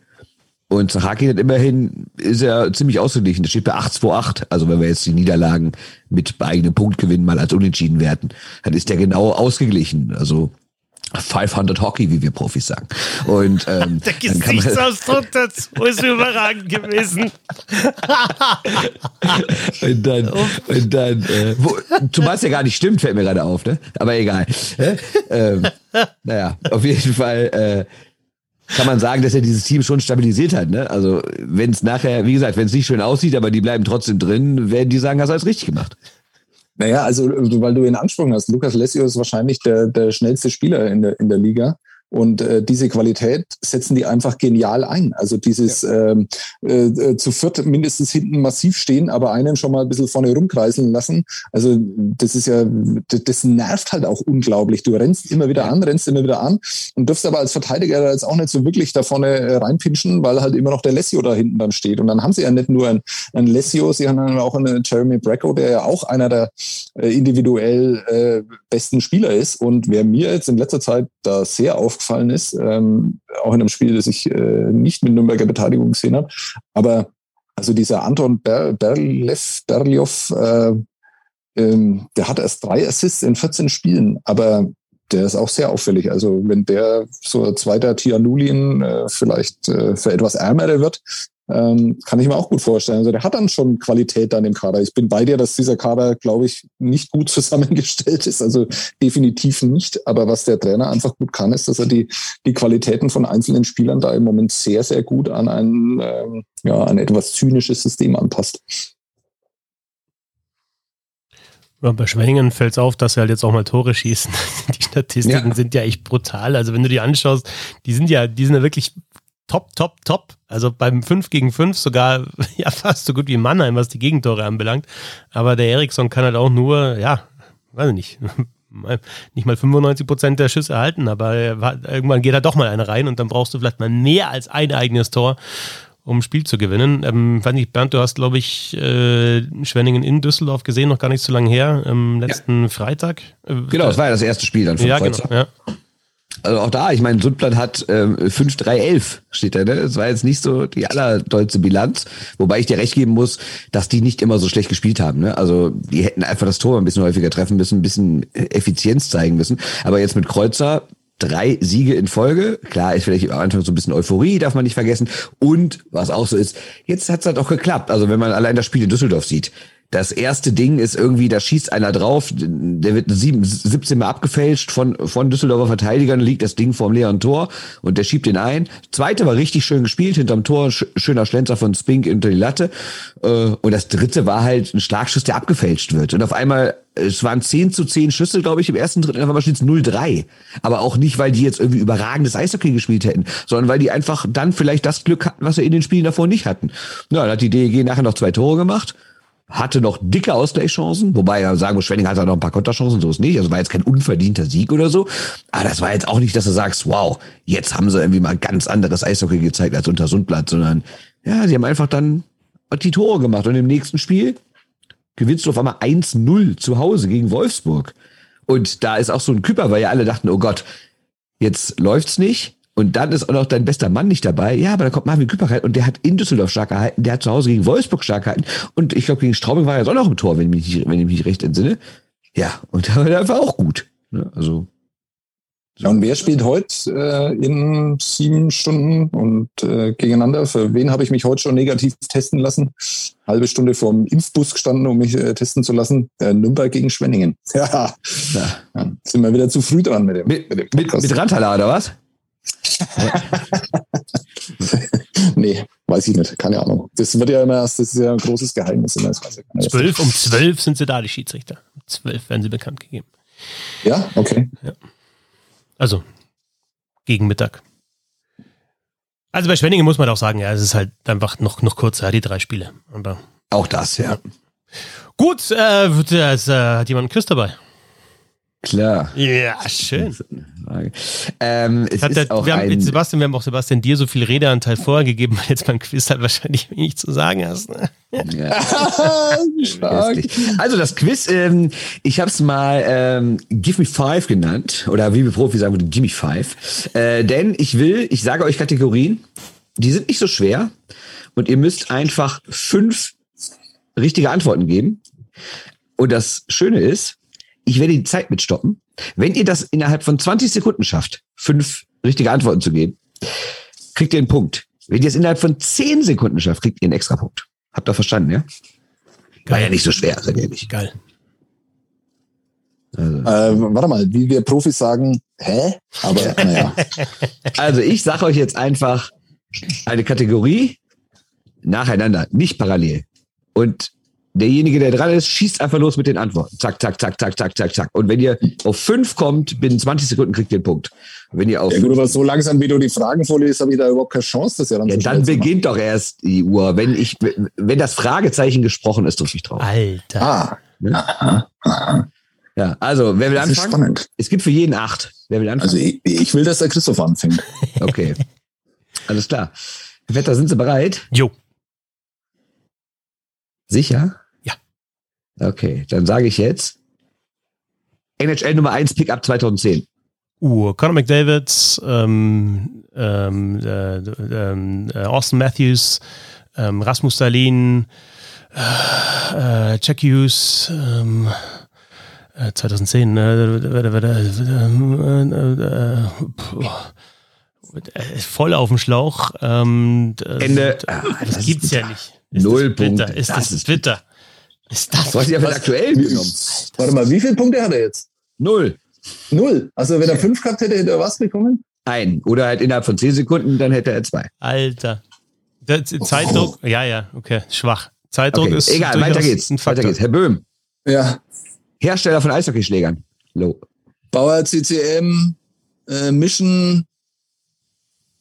Und Sahaki hat immerhin, ist er ziemlich ausgeglichen. Der steht bei 8-2-8. Also wenn wir jetzt die Niederlagen mit eigenem Punktgewinn mal als unentschieden werten, dann ist der genau ausgeglichen. Also 500 Hockey, wie wir Profis sagen. Und ähm, der Gesichtsausdruck dazu ist überragend gewesen. und dann, und dann äh, wo, zumal es ja gar nicht stimmt, fällt mir gerade auf, ne? Aber egal. ähm, naja, auf jeden Fall äh, kann man sagen, dass er dieses Team schon stabilisiert hat. Ne? Also wenn es nachher, wie gesagt, wenn es nicht schön aussieht, aber die bleiben trotzdem drin, werden die sagen, hast du alles richtig gemacht. Naja, also weil du ihn angesprochen hast, Lukas Lessio ist wahrscheinlich der, der schnellste Spieler in der, in der Liga. Und äh, diese Qualität setzen die einfach genial ein. Also dieses ja. ähm, äh, zu viert mindestens hinten massiv stehen, aber einen schon mal ein bisschen vorne rumkreiseln lassen. Also das ist ja, das, das nervt halt auch unglaublich. Du rennst immer wieder an, rennst immer wieder an und dürfst aber als Verteidiger jetzt auch nicht so wirklich da vorne äh, reinpinschen, weil halt immer noch der Lessio da hinten dann steht. Und dann haben sie ja nicht nur einen, einen Lessio, sie haben dann auch einen Jeremy Bracco, der ja auch einer der äh, individuell äh, besten Spieler ist. Und wer mir jetzt in letzter Zeit da sehr aufgefallen aufgefallen ist, ähm, auch in einem Spiel, das ich äh, nicht mit Nürnberger Beteiligung gesehen habe. Aber also dieser Anton Ber Berlev, Berlioff, äh, ähm, der hat erst drei Assists in 14 Spielen, aber der ist auch sehr auffällig. Also wenn der so zweiter Tianulin äh, vielleicht äh, für etwas ärmere wird, ähm, kann ich mir auch gut vorstellen. Also der hat dann schon Qualität dann im Kader. Ich bin bei dir, dass dieser Kader, glaube ich, nicht gut zusammengestellt ist. Also definitiv nicht. Aber was der Trainer einfach gut kann, ist, dass er die, die Qualitäten von einzelnen Spielern da im Moment sehr, sehr gut an ein, ähm, ja, ein etwas zynisches System anpasst. Ja, bei Schwenningen fällt es auf, dass sie halt jetzt auch mal Tore schießen. Die Statistiken ja. sind ja echt brutal. Also wenn du die anschaust, die sind ja, die sind ja wirklich top, top, top. Also beim 5 gegen 5 sogar ja fast so gut wie Mannheim, was die Gegentore anbelangt. Aber der Eriksson kann halt auch nur, ja, weiß ich nicht, nicht mal 95 Prozent der Schüsse erhalten, aber irgendwann geht da doch mal eine rein und dann brauchst du vielleicht mal mehr als ein eigenes Tor, um ein Spiel zu gewinnen. Ähm, weiß nicht, Bernd, du hast, glaube ich, äh, Schwenningen in Düsseldorf gesehen, noch gar nicht so lange her, am letzten ja. Freitag. Äh, genau, das war ja das erste Spiel dann von ja, Genau, ja. Also auch da, ich meine, Sundblatt hat ähm, 5-3-11, steht da, ne? Das war jetzt nicht so die allerdollste Bilanz. Wobei ich dir recht geben muss, dass die nicht immer so schlecht gespielt haben. Ne? Also die hätten einfach das Tor ein bisschen häufiger treffen müssen, ein bisschen Effizienz zeigen müssen. Aber jetzt mit Kreuzer drei Siege in Folge. Klar, ist vielleicht am Anfang so ein bisschen Euphorie, darf man nicht vergessen. Und was auch so ist, jetzt hat es halt auch geklappt. Also wenn man allein das Spiel in Düsseldorf sieht, das erste Ding ist irgendwie, da schießt einer drauf, der wird sieben, 17 Mal abgefälscht von, von Düsseldorfer Verteidigern, liegt das Ding vorm leeren Tor und der schiebt den ein. Zweite war richtig schön gespielt, hinterm Tor, schöner Schlenzer von Spink unter die Latte. Äh, und das dritte war halt ein Schlagschuss, der abgefälscht wird. Und auf einmal, es waren 10 zu 10 Schüsse, glaube ich, im ersten Drittel, auf einmal steht es 0-3. Aber auch nicht, weil die jetzt irgendwie überragendes Eishockey gespielt hätten, sondern weil die einfach dann vielleicht das Glück hatten, was sie in den Spielen davor nicht hatten. Ja, dann hat die DEG nachher noch zwei Tore gemacht hatte noch dicke Ausgleichschancen, wobei ja sagen muss, Schwenning hatte noch ein paar Konterchancen, so ist nicht. Also war jetzt kein unverdienter Sieg oder so. Aber das war jetzt auch nicht, dass du sagst, wow, jetzt haben sie irgendwie mal ganz anderes Eishockey gezeigt als unter Sundblatt, sondern ja, sie haben einfach dann die Tore gemacht. Und im nächsten Spiel gewinnst du auf einmal 1-0 zu Hause gegen Wolfsburg. Und da ist auch so ein Küpper, weil ja alle dachten, oh Gott, jetzt läuft's nicht. Und dann ist auch noch dein bester Mann nicht dabei. Ja, aber dann kommt Marvin Küpper rein und der hat in Düsseldorf stark gehalten, der hat zu Hause gegen Wolfsburg stark gehalten und ich glaube, gegen Straubing war er jetzt auch noch im Tor, wenn ich mich, wenn ich mich recht entsinne. Ja, und da war er einfach auch gut. Ne? Also. Ja, und wer spielt heute äh, in sieben Stunden und äh, gegeneinander? Für wen habe ich mich heute schon negativ testen lassen? Halbe Stunde vorm Impfbus gestanden, um mich äh, testen zu lassen. Äh, Nürnberg gegen Schwenningen. Ja. ja. Sind wir wieder zu früh dran mit dem. Mit, mit, dem mit, mit Randtaler, oder was? nee, weiß ich nicht. Keine Ahnung. Das wird ja immer erst, das ist ja ein großes Geheimnis. Immer. Zwölf, um zwölf sind sie da, die Schiedsrichter. Um zwölf werden sie bekannt gegeben. Ja, okay. Ja. Also, gegen Mittag. Also bei Schwenningen muss man auch sagen, ja, es ist halt einfach noch, noch kurzer, die drei Spiele. Aber auch das, ja. Gut, äh, es, äh, hat jemand einen Quiz dabei? Klar. Ja, schön. Ähm, es der, auch wir, haben, ein, Sebastian, wir haben auch Sebastian dir so viel Redeanteil vorher gegeben, weil jetzt beim Quiz halt wahrscheinlich wenig zu sagen hast. Ne? Ja. also das Quiz, ähm, ich habe es mal ähm, Give Me Five genannt oder wie wir Profi sagen würden, Give Me Five. Äh, denn ich will, ich sage euch Kategorien, die sind nicht so schwer und ihr müsst einfach fünf richtige Antworten geben. Und das Schöne ist, ich werde die Zeit mitstoppen. Wenn ihr das innerhalb von 20 Sekunden schafft, fünf richtige Antworten zu geben, kriegt ihr einen Punkt. Wenn ihr es innerhalb von 10 Sekunden schafft, kriegt ihr einen extra Punkt. Habt ihr verstanden, ja? War ja nicht so schwer, seid ehrlich. Geil. Also. Äh, warte mal, wie wir Profis sagen, hä? Aber naja. Also ich sage euch jetzt einfach eine Kategorie nacheinander, nicht parallel. Und derjenige, der dran ist, schießt einfach los mit den Antworten. Zack, zack, zack, zack, zack, zack, zack. Und wenn ihr auf fünf kommt, binnen 20 Sekunden kriegt ihr den Punkt. Wenn ihr auf ja, gut, aber so langsam, wie du die Fragen vorliest, habe ich da überhaupt keine Chance, das ja dann Ja, dann beginnt doch erst die Uhr. Wenn ich, wenn das Fragezeichen gesprochen ist, drücke ich drauf. Alter. Ah. Ne? Ja, also, wer will das anfangen? Ist spannend. Es gibt für jeden acht. Wer will anfangen? Also, ich, ich will, dass der Christoph anfängt. okay. Alles klar. Wetter, sind Sie bereit? Jo. Sicher? Okay, dann sage ich jetzt NHL Nummer 1 Pickup 2010. Uh, Conor McDavid, ähm, ähm, äh, ähm, äh, Austin Matthews, ähm, Rasmus Dahlin, äh, Jack Hughes, 2010, voll auf dem Schlauch. Ähm, Ende. das, gibt's ja nicht. Ist Null Punkte. Ist das, das bitter? Ist das? Du hast ja für aktuell genommen. Warte mal, wie viele Punkte hat er jetzt? Null. Null. Also wenn er fünf gehabt hätte, hätte er was bekommen? Ein. Oder halt innerhalb von zehn Sekunden, dann hätte er zwei. Alter. Der Zeitdruck, oh. ja, ja, okay, schwach. Zeitdruck okay. ist. Egal, weiter geht's. weiter geht's. Herr Böhm. Ja. Hersteller von Eishockeyschlägern. Low. Bauer CCM, äh, Mission,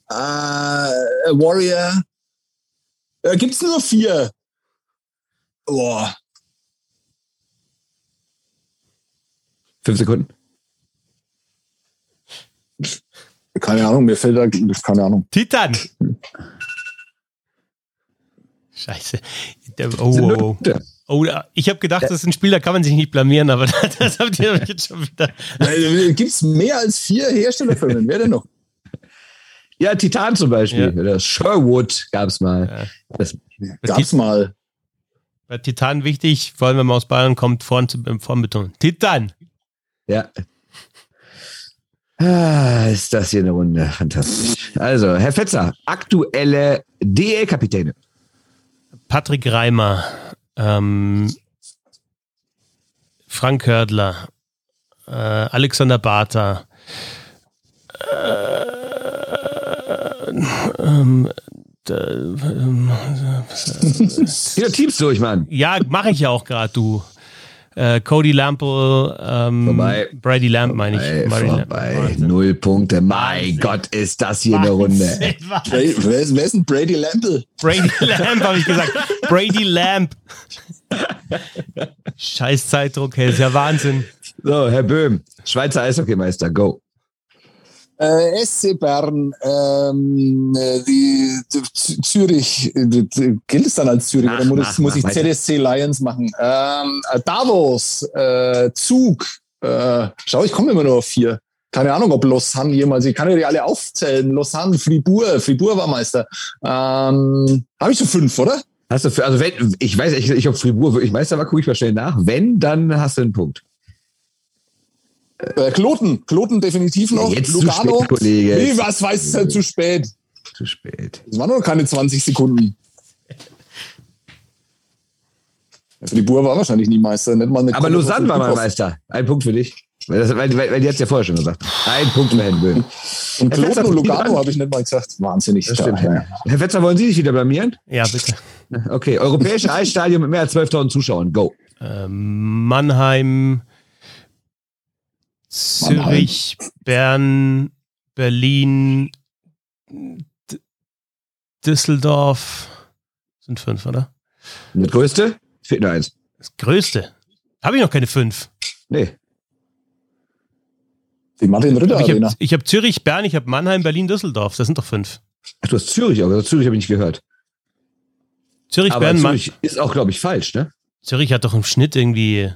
äh, Warrior. Äh, gibt's nur vier? Boah. Fünf Sekunden. Keine Ahnung, mir fällt da keine Ahnung. Titan. Scheiße. Oh, oh, oh. oh ich habe gedacht, das ist ein Spiel, da kann man sich nicht blamieren, aber das habt ihr jetzt schon wieder. Gibt es mehr als vier Herstellerfirmen? Wer denn noch? Ja, Titan zum Beispiel. Ja. Oder Sherwood gab es mal. Ja. Das gab es mal. Bei Titan wichtig, vor allem wenn man aus Bayern kommt, vorn, zu, vorn betonen. Titan! Ja. Ah, ist das hier eine Runde. Fantastisch. Also, Herr Fetzer, aktuelle DL-Kapitäne. Patrick Reimer, ähm, Frank Hördler, äh, Alexander Barter, äh, ähm, ja, Teams durch, Mann. Ja, mache ich ja auch gerade, du. Äh, Cody Lample, ähm, vorbei. Brady Lamp meine ich. Vorbei. Lamp. Null Punkte. Mein Gott, ist das hier Wahnsinn. eine Runde. Wer, ist, wer ist denn Brady Lample? Brady Lamp, habe ich gesagt. Brady Lamp. Scheiß Zeitdruck, hey, ist ja Wahnsinn. So, Herr Böhm, Schweizer Eishockeymeister, go. Äh, SC Bern, ähm, die, die, Zürich, die, gilt es dann als Zürich ach, oder muss, ach, muss ich ZSC Lions machen? Ähm, äh, Davos, äh, Zug, äh, schau, ich komme immer nur auf vier. Keine Ahnung, ob Lausanne jemals, ich kann ja die alle aufzählen. Lausanne, Fribourg, Fribourg war Meister. Ähm, Habe ich so fünf, oder? Hast du für, also wenn, ich weiß nicht, ich, ob Fribourg wirklich Meister war, gucke ich mal schnell nach. Wenn, dann hast du einen Punkt. Äh, Kloten, Kloten definitiv noch. Ja, jetzt Lugano. Zu spät, Kollege. Nee, was weiß es halt zu spät. Zu spät. Das waren nur keine 20 Sekunden. Also die Bur war wahrscheinlich nie Meister. Nicht mal Aber Lausanne war mal Meister. Ein Punkt für dich. Weil, das, weil, weil, weil die hat es ja vorher schon gesagt. Ein Punkt für Herrn Böhm. Und Kloten und Lugano habe ich nicht mal gesagt. Wahnsinnig. Das stimmt, ja. Herr Fetzer, wollen Sie sich wieder blamieren? Ja, bitte. Okay, europäische Eisstadion mit mehr als 12.000 Zuschauern. Go. Ähm, Mannheim, Zürich, Bern, Berlin, D Düsseldorf. Sind fünf, oder? Und das größte? Fehlt nur eins. Das größte? Habe ich noch keine fünf. Nee. Die Martin-Rütter-Arena. Ich habe hab Zürich, Bern, ich habe Mannheim, Berlin, Düsseldorf. Das sind doch fünf. Ach, du hast Zürich, aber Zürich habe ich nicht gehört. Zürich, aber Bern, Zürich ist auch, glaube ich, falsch, ne? Zürich hat doch im Schnitt irgendwie.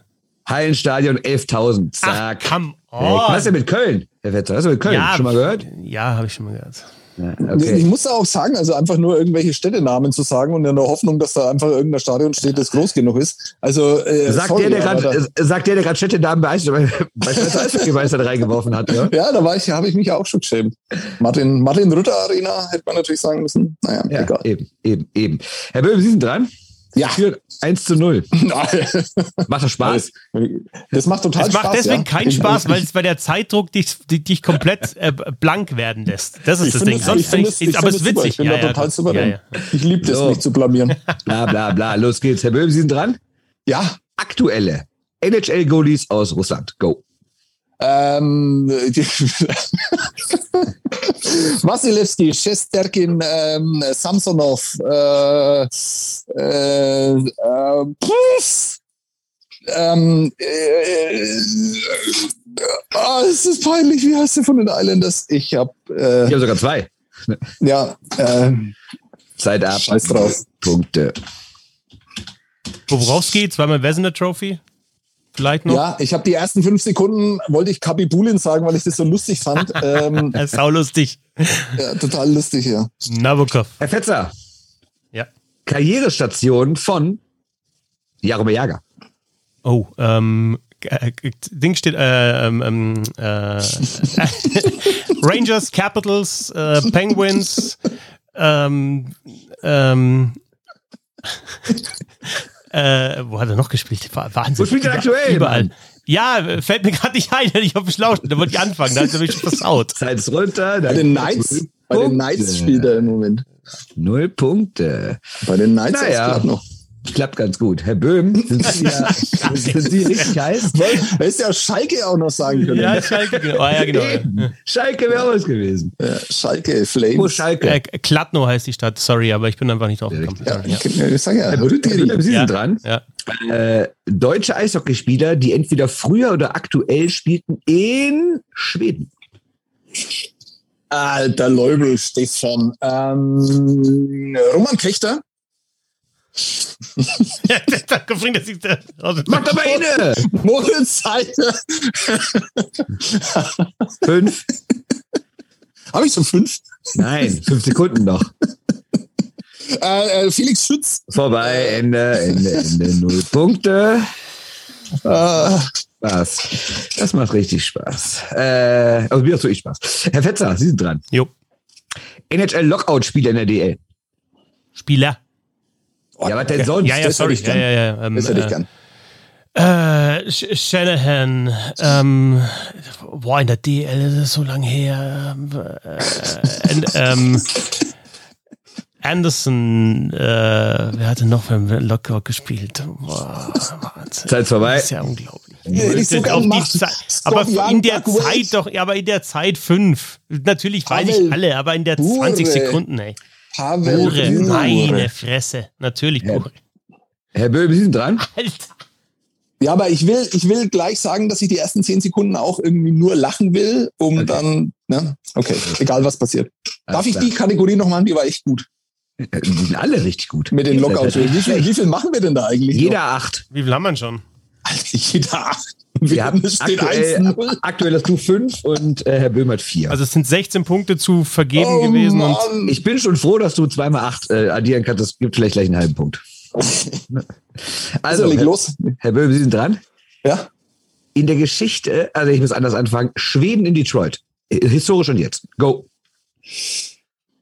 Hallenstadion 11.000. Zack. Ach, come on. Was ist denn mit Köln, Herr Wetter? Hast du mit Köln ja, schon mal gehört? Ja, habe ich schon mal gehört. okay. Ich muss auch sagen, also einfach nur irgendwelche Städtenamen zu sagen und in der Hoffnung, dass da einfach irgendein Stadion steht, das groß genug ist. Also äh, sagt, sorry, der, der grad, da, sagt der, der gerade Städtenamen bei Schweizer Eishockey-Meister reingeworfen hat. Ja, ja da war ich, habe ich mich auch schon geschämt. Martin, Martin Rütter Arena hätte man natürlich sagen müssen. Naja, ja, egal. Eben, eben, eben. Herr Böhm, Sie sind dran. Ja. Für 1 zu 0. macht das Spaß? Das macht total Spaß. Es macht deswegen ja. keinen Spaß, weil es bei der Zeitdruck dich, dich komplett äh, blank werden lässt. Das ist ich das Ding. Sonst finde ich, ich, aber es ist witzig. Ich bin ja, total super. Ja, Ich liebe das, so. mich zu blamieren. Bla, bla, bla. Los geht's. Herr Böhm, Sie sind dran? Ja. Aktuelle NHL-Goalies aus Russland. Go. Ähm, Wasilewski, Shesterkin, ähm, Samsonov, äh, äh, äh, ähm, äh, oh, es ist peinlich, wie heißt der von den Islanders? Ich habe äh, ich habe sogar zwei. Ja, äh, Zeit ab. Scheiß drauf. Punkte. Worauf's zweimal Wesener Trophy? Vielleicht noch? Ja, ich habe die ersten fünf Sekunden, wollte ich Kabibulin sagen, weil ich das so lustig fand. ähm, Sau lustig. Ja, total lustig, ja. Nabokov. Herr Fetzer. Ja. Karrierestation von Jaromir Jager. Oh, ähm, äh, Ding steht, äh, ähm, ähm äh, Rangers, Capitals, äh, Penguins, ähm, ähm, äh, wo hat er noch gespielt? Wahnsinn. Wo spielt er aktuell? Überall. Ja, fällt mir gerade nicht ein, ich habe Schlauch. Da wollte ich anfangen, da hat er mich schon versaut. Ist runter. Bei den Knights, bei den Knights spielt er im Moment. Null Punkte. Bei den Knights naja. noch. Klappt ganz gut. Herr Böhm, sind Sie, ja, sind Sie richtig heiß? Hättest ja Schalke auch noch sagen können. Ja, Schalke, genau. Oh, ja, genau. Schalke wäre auch was gewesen. Ja, Schalke, Flames. Wo Schalke? Äh, Kladno heißt die Stadt, sorry, aber ich bin einfach nicht drauf gekommen. Ja, ja. Ich sag ja, Rüdiger, Sie sind dran. Ja. Äh, deutsche Eishockeyspieler, die entweder früher oder aktuell spielten in Schweden. Alter Leubel, Stefan. Ähm, Roman Kechter? ja, danke, bringt das sich da raus. Mach doch mal inne! Moritz Fünf. Habe ich so fünf? Nein, fünf Sekunden noch. Äh, äh, Felix Schütz. Vorbei, Ende, Ende, Ende. Null Punkte. Ah. Spaß. Das macht richtig Spaß. Äh, also mir hast du ich Spaß. Herr Fetzer, Sie sind dran. Jo. NHL Lockout-Spieler in der DL. Spieler. Oh, ja, was denn sonst? Ja, ja, sorry. Ja, ja, ja. Ähm, das hätte ich gern. Äh, Shanahan, ähm, boah, in der DL ist es so lange her. Ähm, äh, ähm, Anderson, äh, wer hatte noch beim Lockout gespielt? Boah, Wahnsinn. Zeit vorbei. Das ist ja unglaublich. Ja, ich sogar Zeit, aber in der Zeit doch, aber in der Zeit fünf. Natürlich weiß ich alle, aber in der 20 Sekunden, ey. Pavel Bure, meine Fresse. Natürlich Herr, Bure. Herr Böhm, Sie sind dran. Alter. Ja, aber ich will, ich will gleich sagen, dass ich die ersten zehn Sekunden auch irgendwie nur lachen will, um okay. dann, ne? Okay, egal was passiert. Alles Darf ich klar. die Kategorie nochmal? Die war echt gut. Äh, die sind alle richtig gut. Mit den Lockouts. Wie viel, wie viel machen wir denn da eigentlich? Jeder noch? acht. Wie viel haben wir schon? Alter, jeder acht. Wir haben aktuell, aktuell hast du fünf und äh, Herr Böhm hat vier. Also es sind 16 Punkte zu vergeben oh, gewesen. Und ich bin schon froh, dass du zweimal acht äh, addieren kannst. Das gibt vielleicht gleich einen halben Punkt. also, also leg los. Herr Böhm, Sie sind dran. Ja. In der Geschichte, also ich muss anders anfangen, Schweden in Detroit. Historisch und jetzt. Go.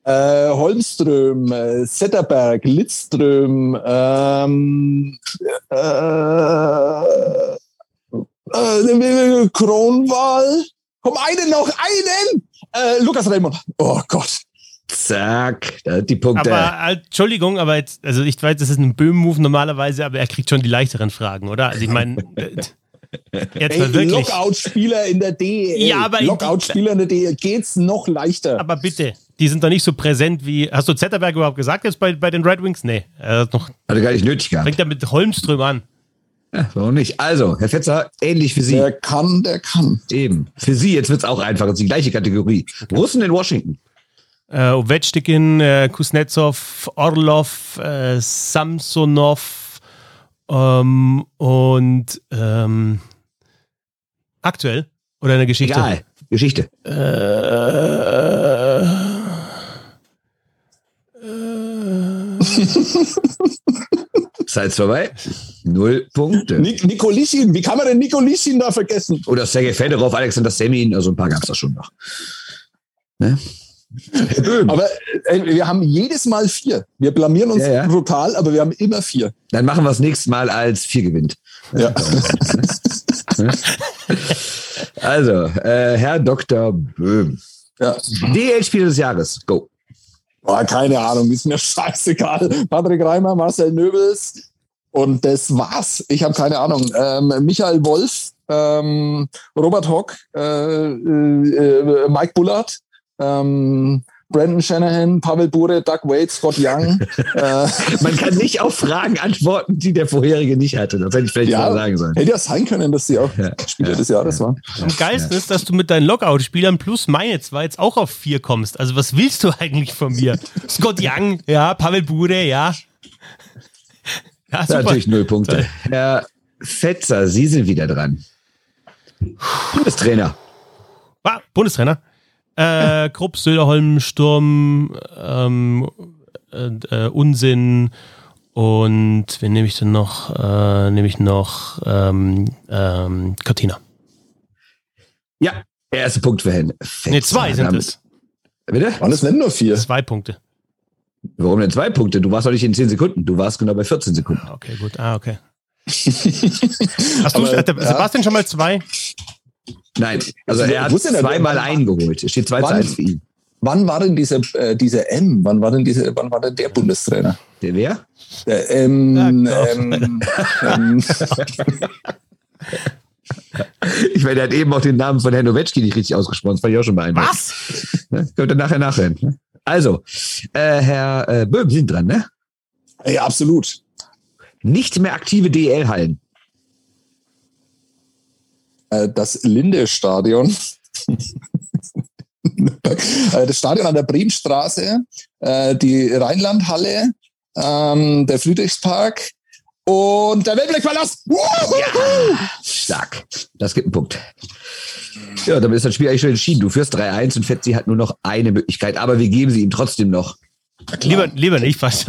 Äh, Holmström, äh, Zetterberg, Lidström, ähm, äh, äh, Kronwall. Komm, einen noch, einen! Äh, Lukas Raymond. Oh Gott. Zack, die Punkte. Aber äh, Entschuldigung, aber jetzt, also ich weiß, das ist ein Böhm-Move normalerweise, aber er kriegt schon die leichteren Fragen, oder? Also ich meine, äh, jetzt mal wirklich. Lockout-Spieler in der DEL. Ja, aber Lockout-Spieler in der DEL geht's noch leichter. Aber bitte, die sind doch nicht so präsent wie. Hast du Zetterberg überhaupt gesagt jetzt bei, bei den Red Wings? Nee, er hat noch. Hat er gar nicht nötig gehabt. Fängt er mit Holmström an. Ja, warum nicht? Also, Herr Fetzer, ähnlich für Sie. Der kann, der kann. Eben. Für Sie, jetzt wird es auch einfacher, das ist die gleiche Kategorie. Russen in Washington. Äh, Ovechkin, äh, Kuznetsov, Orlov, äh, Samsonov ähm, und ähm, aktuell oder eine Geschichte? Egal, Geschichte. Äh, Zeit vorbei. Null Punkte. Nik Nikolischin, wie kann man denn Nikolischin da vergessen? Oder Sergei Fedorov, Alexander Semin, also ein paar gab es da schon noch. Ne? Aber äh, wir haben jedes Mal vier. Wir blamieren uns Ja, ja. brutal, aber wir haben immer vier. Dann machen wir es nächstes Mal als vier gewinnt. Ja. Also, äh, Herr Dr. Böhm. ja. DL-Spieler des Jahres. Go. Boah, keine Ahnung, ist mir scheißegal. Patrick Reimer, Marcel Nöbels und das war's. Ich habe keine Ahnung. Ähm, Michael Wolf, ähm, Robert Hock, äh, äh, Mike Bullard, ähm, Brandon Shanahan, Pavel Bure, Doug Wade, Scott Young. äh, Man kann nicht auf Fragen antworten, die der vorherige nicht hatte. Das hätte ich vielleicht ja, mal sagen sollen. hätte ja sein können, dass sie auch Ja, Spieler ja, des Jahres waren. Am geilsten ist, dass du mit deinen Lockout-Spielern plus meine zwei jetzt auch auf vier kommst. Also was willst du eigentlich von mir? Scott Young, ja, Pavel Bude, ja. Ja, Das super. sind natürlich null Punkte. Herr Fetzer, Sie sind wieder dran. Bundestrainer. Ah, Bundestrainer. Äh, Krupp, Söderholm, Sturm, ähm, äh, äh, Unsinn und wen nehme ich denn noch? Äh, nehme ich noch ähm, ähm, Cortina. Ja, erster Punkt für Fetzer. Ne, zwei sind Damit- es. Bitte? Waren es nicht nur vier? Zwei Punkte. Warum denn zwei Punkte? Du warst doch nicht in 10 Sekunden. Du warst genau bei 14 Sekunden. Okay, gut. Ah, okay. Hast du, Aber, der ja. Sebastian schon mal zwei? Nein, also er hat zweimal eingeholt. Es steht 2 zu wann- 1 für ihn. Wann war denn dieser, äh, dieser M? Wann war denn dieser, wann war denn der Bundestrainer? Der wer? Der, ähm, Ja, ähm, genau. ähm, Ich meine, der hat eben auch den Namen von Herrn Nowitzki nicht richtig ausgesprochen. Das fand ich auch schon beeindruckend. Was? Ne? Könnt ihr nachher nachhören. ne? Also, äh, Herr äh, Böhm, Sie sind dran, ne? ja, absolut. Nicht mehr aktive DL-Hallen. Äh, das Linde-Stadion. Äh, das Stadion an der Bremenstraße, äh, die Rheinlandhalle, ähm, der Friedrichspark und der Wellblechpalast. Wuhu! Stark. Das gibt einen Punkt. Ja, damit ist das Spiel eigentlich schon entschieden. Du führst 3-1 und Fetzi hat nur noch eine Möglichkeit, aber wir geben sie ihm trotzdem noch Lieber, lieber nicht, fast.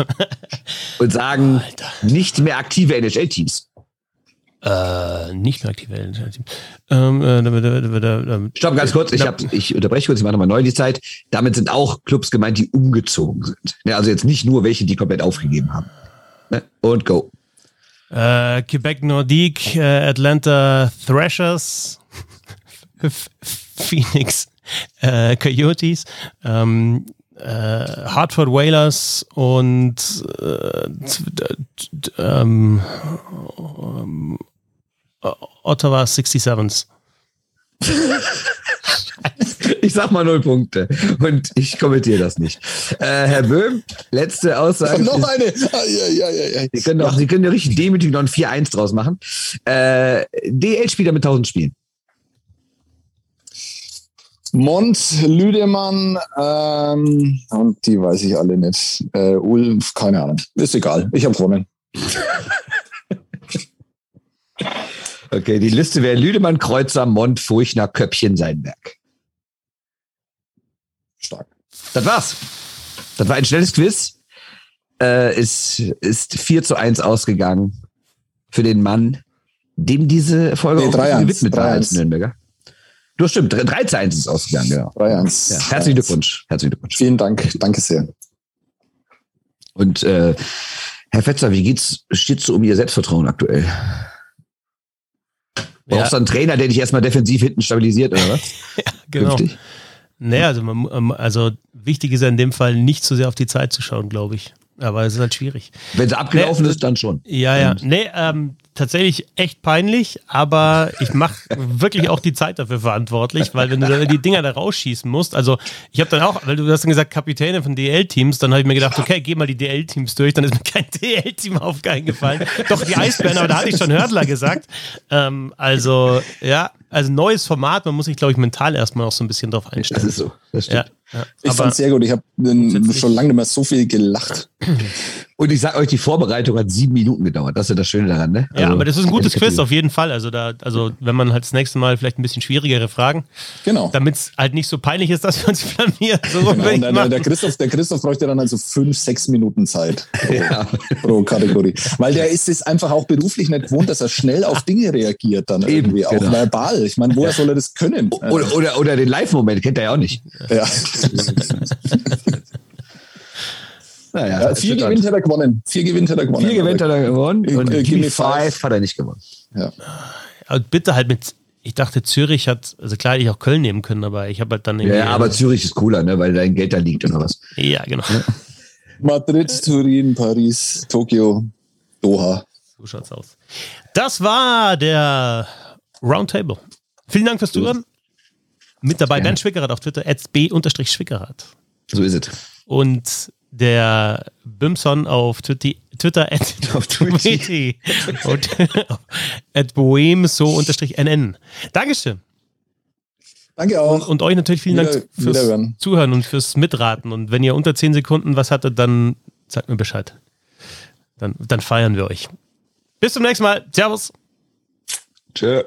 und sagen, Alter. nicht mehr aktive NHL-Teams. Äh, nicht mehr aktive ähm, äh, da- da- da- da- da- Stopp, ganz kurz. Ich, hab, ich unterbreche kurz, ich mache nochmal neu die Zeit. Damit sind auch Clubs gemeint, die umgezogen sind. Ja, also jetzt nicht nur welche, die komplett aufgegeben haben. Ne? Und go. Äh, Quebec Nordique, äh, Atlanta Thrashers, Phoenix äh, Coyotes, ähm, äh, Hartford Whalers und Ottawa 67s. Ich sag mal null Punkte. Und ich kommentiere das nicht. Äh, Herr Böhm, letzte Aussage. noch eine. Ah, ja, ja, ja, ja. Sie können, auch, Sie können ja richtig demütig noch ein 4-1 draus machen. Äh, DL-Spieler mit 1000 Spielen. Mont, Lüdemann ähm, und die weiß ich alle nicht. Äh, Ulm, keine Ahnung. Ist egal. Ich habe gewonnen. Okay, die Liste wäre Lüdemann, Kreuzer, Mont, Furchner, Köppchen, Seidenberg. Stark. Das war's. Das war ein schnelles Quiz. Äh, es ist 4 zu 1 ausgegangen für den Mann, dem diese Folge Nee, auch 3-1, gewidmet war als 3-1. Nürnberger. Du stimmt, 3 zu 1 ist es ausgegangen, genau. 3-1. Ja, herzlichen Glückwunsch. Herzlichen Glückwunsch. Vielen Dank. Danke sehr. Und äh, Herr Fetzer, wie geht's, steht's so um Ihr Selbstvertrauen aktuell? Brauchst du einen Trainer, der dich erstmal defensiv hinten stabilisiert, oder was? Genau. Künftig? Naja, also, man, ähm, also wichtig ist ja in dem Fall nicht so sehr auf die Zeit zu schauen, glaube ich. Aber es ist halt schwierig. Wenn sie abgelaufen Nee, ist, dann schon. Ja, ja. Und- Nee, ähm, tatsächlich echt peinlich, aber ich mache wirklich auch die Zeit dafür verantwortlich, weil wenn du die Dinger da rausschießen musst, also ich habe dann auch, weil du hast dann gesagt Kapitäne von DL-Teams, dann habe ich mir gedacht, okay, geh mal die DL-Teams durch, dann ist mir kein DL-Team aufgefallen. Doch die Eisbären, aber da hatte ich schon Hördler gesagt. Ähm, also ja, also neues Format, man muss sich glaube ich mental erstmal auch so ein bisschen drauf einstellen. Das ist so, das stimmt. Ja, ja. Ich fand sehr gut. Ich habe schon lange nicht mehr so viel gelacht. Und ich sage euch, die Vorbereitung hat sieben Minuten gedauert. Das ist ja das Schöne daran, ne? Also, ja, aber das ist ein gutes Quiz auf jeden Fall. Also da, also wenn man halt das nächste Mal vielleicht ein bisschen schwierigere Fragen. Genau. Damit es halt nicht so peinlich ist, dass wir uns blamieren. So genau, und dann, der, Christoph, der Christoph bräuchte dann also fünf, sechs Minuten Zeit pro, ja. pro Kategorie. Weil der ist es einfach auch beruflich nicht gewohnt, dass er schnell auf Dinge reagiert dann Eben, irgendwie. Genau. Auch verbal. Ich meine, woher soll er das können? Oder, oder, oder den Live-Moment kennt er ja auch nicht. Ja. Naja, ja, vier Gewinnt hat er gewonnen. Vier Gewinnt hat er gewonnen. Vier Gewinnt hat er gewonnen. Und Gimme Five hat er nicht gewonnen. Ja. ja. bitte halt mit. Ich dachte, Zürich hat, also klar, hätte ich auch Köln nehmen können, aber ich habe halt dann. Ja, aber Zürich ist cooler, ne, weil dein Geld da liegt oder was. Ja, genau. Ja. Madrid, Turin, Paris, Tokio, Doha. So schaut's aus. Das war der Roundtable. Vielen Dank fürs Zuhören. Mit dabei Bernd Schwickerath auf Twitter, b-schwickerath. So ist es. Und der Bimson auf Twitter, at, auf Twitter und at bohem so unterstrich nn. Dankeschön. Danke auch. Und, und euch natürlich vielen Wieder, Dank fürs wiederhören. Zuhören und fürs Mitraten. Und wenn ihr unter 10 Sekunden was hattet, dann sagt mir Bescheid. Dann, dann feiern wir euch. Bis zum nächsten Mal. Servus. Tschö.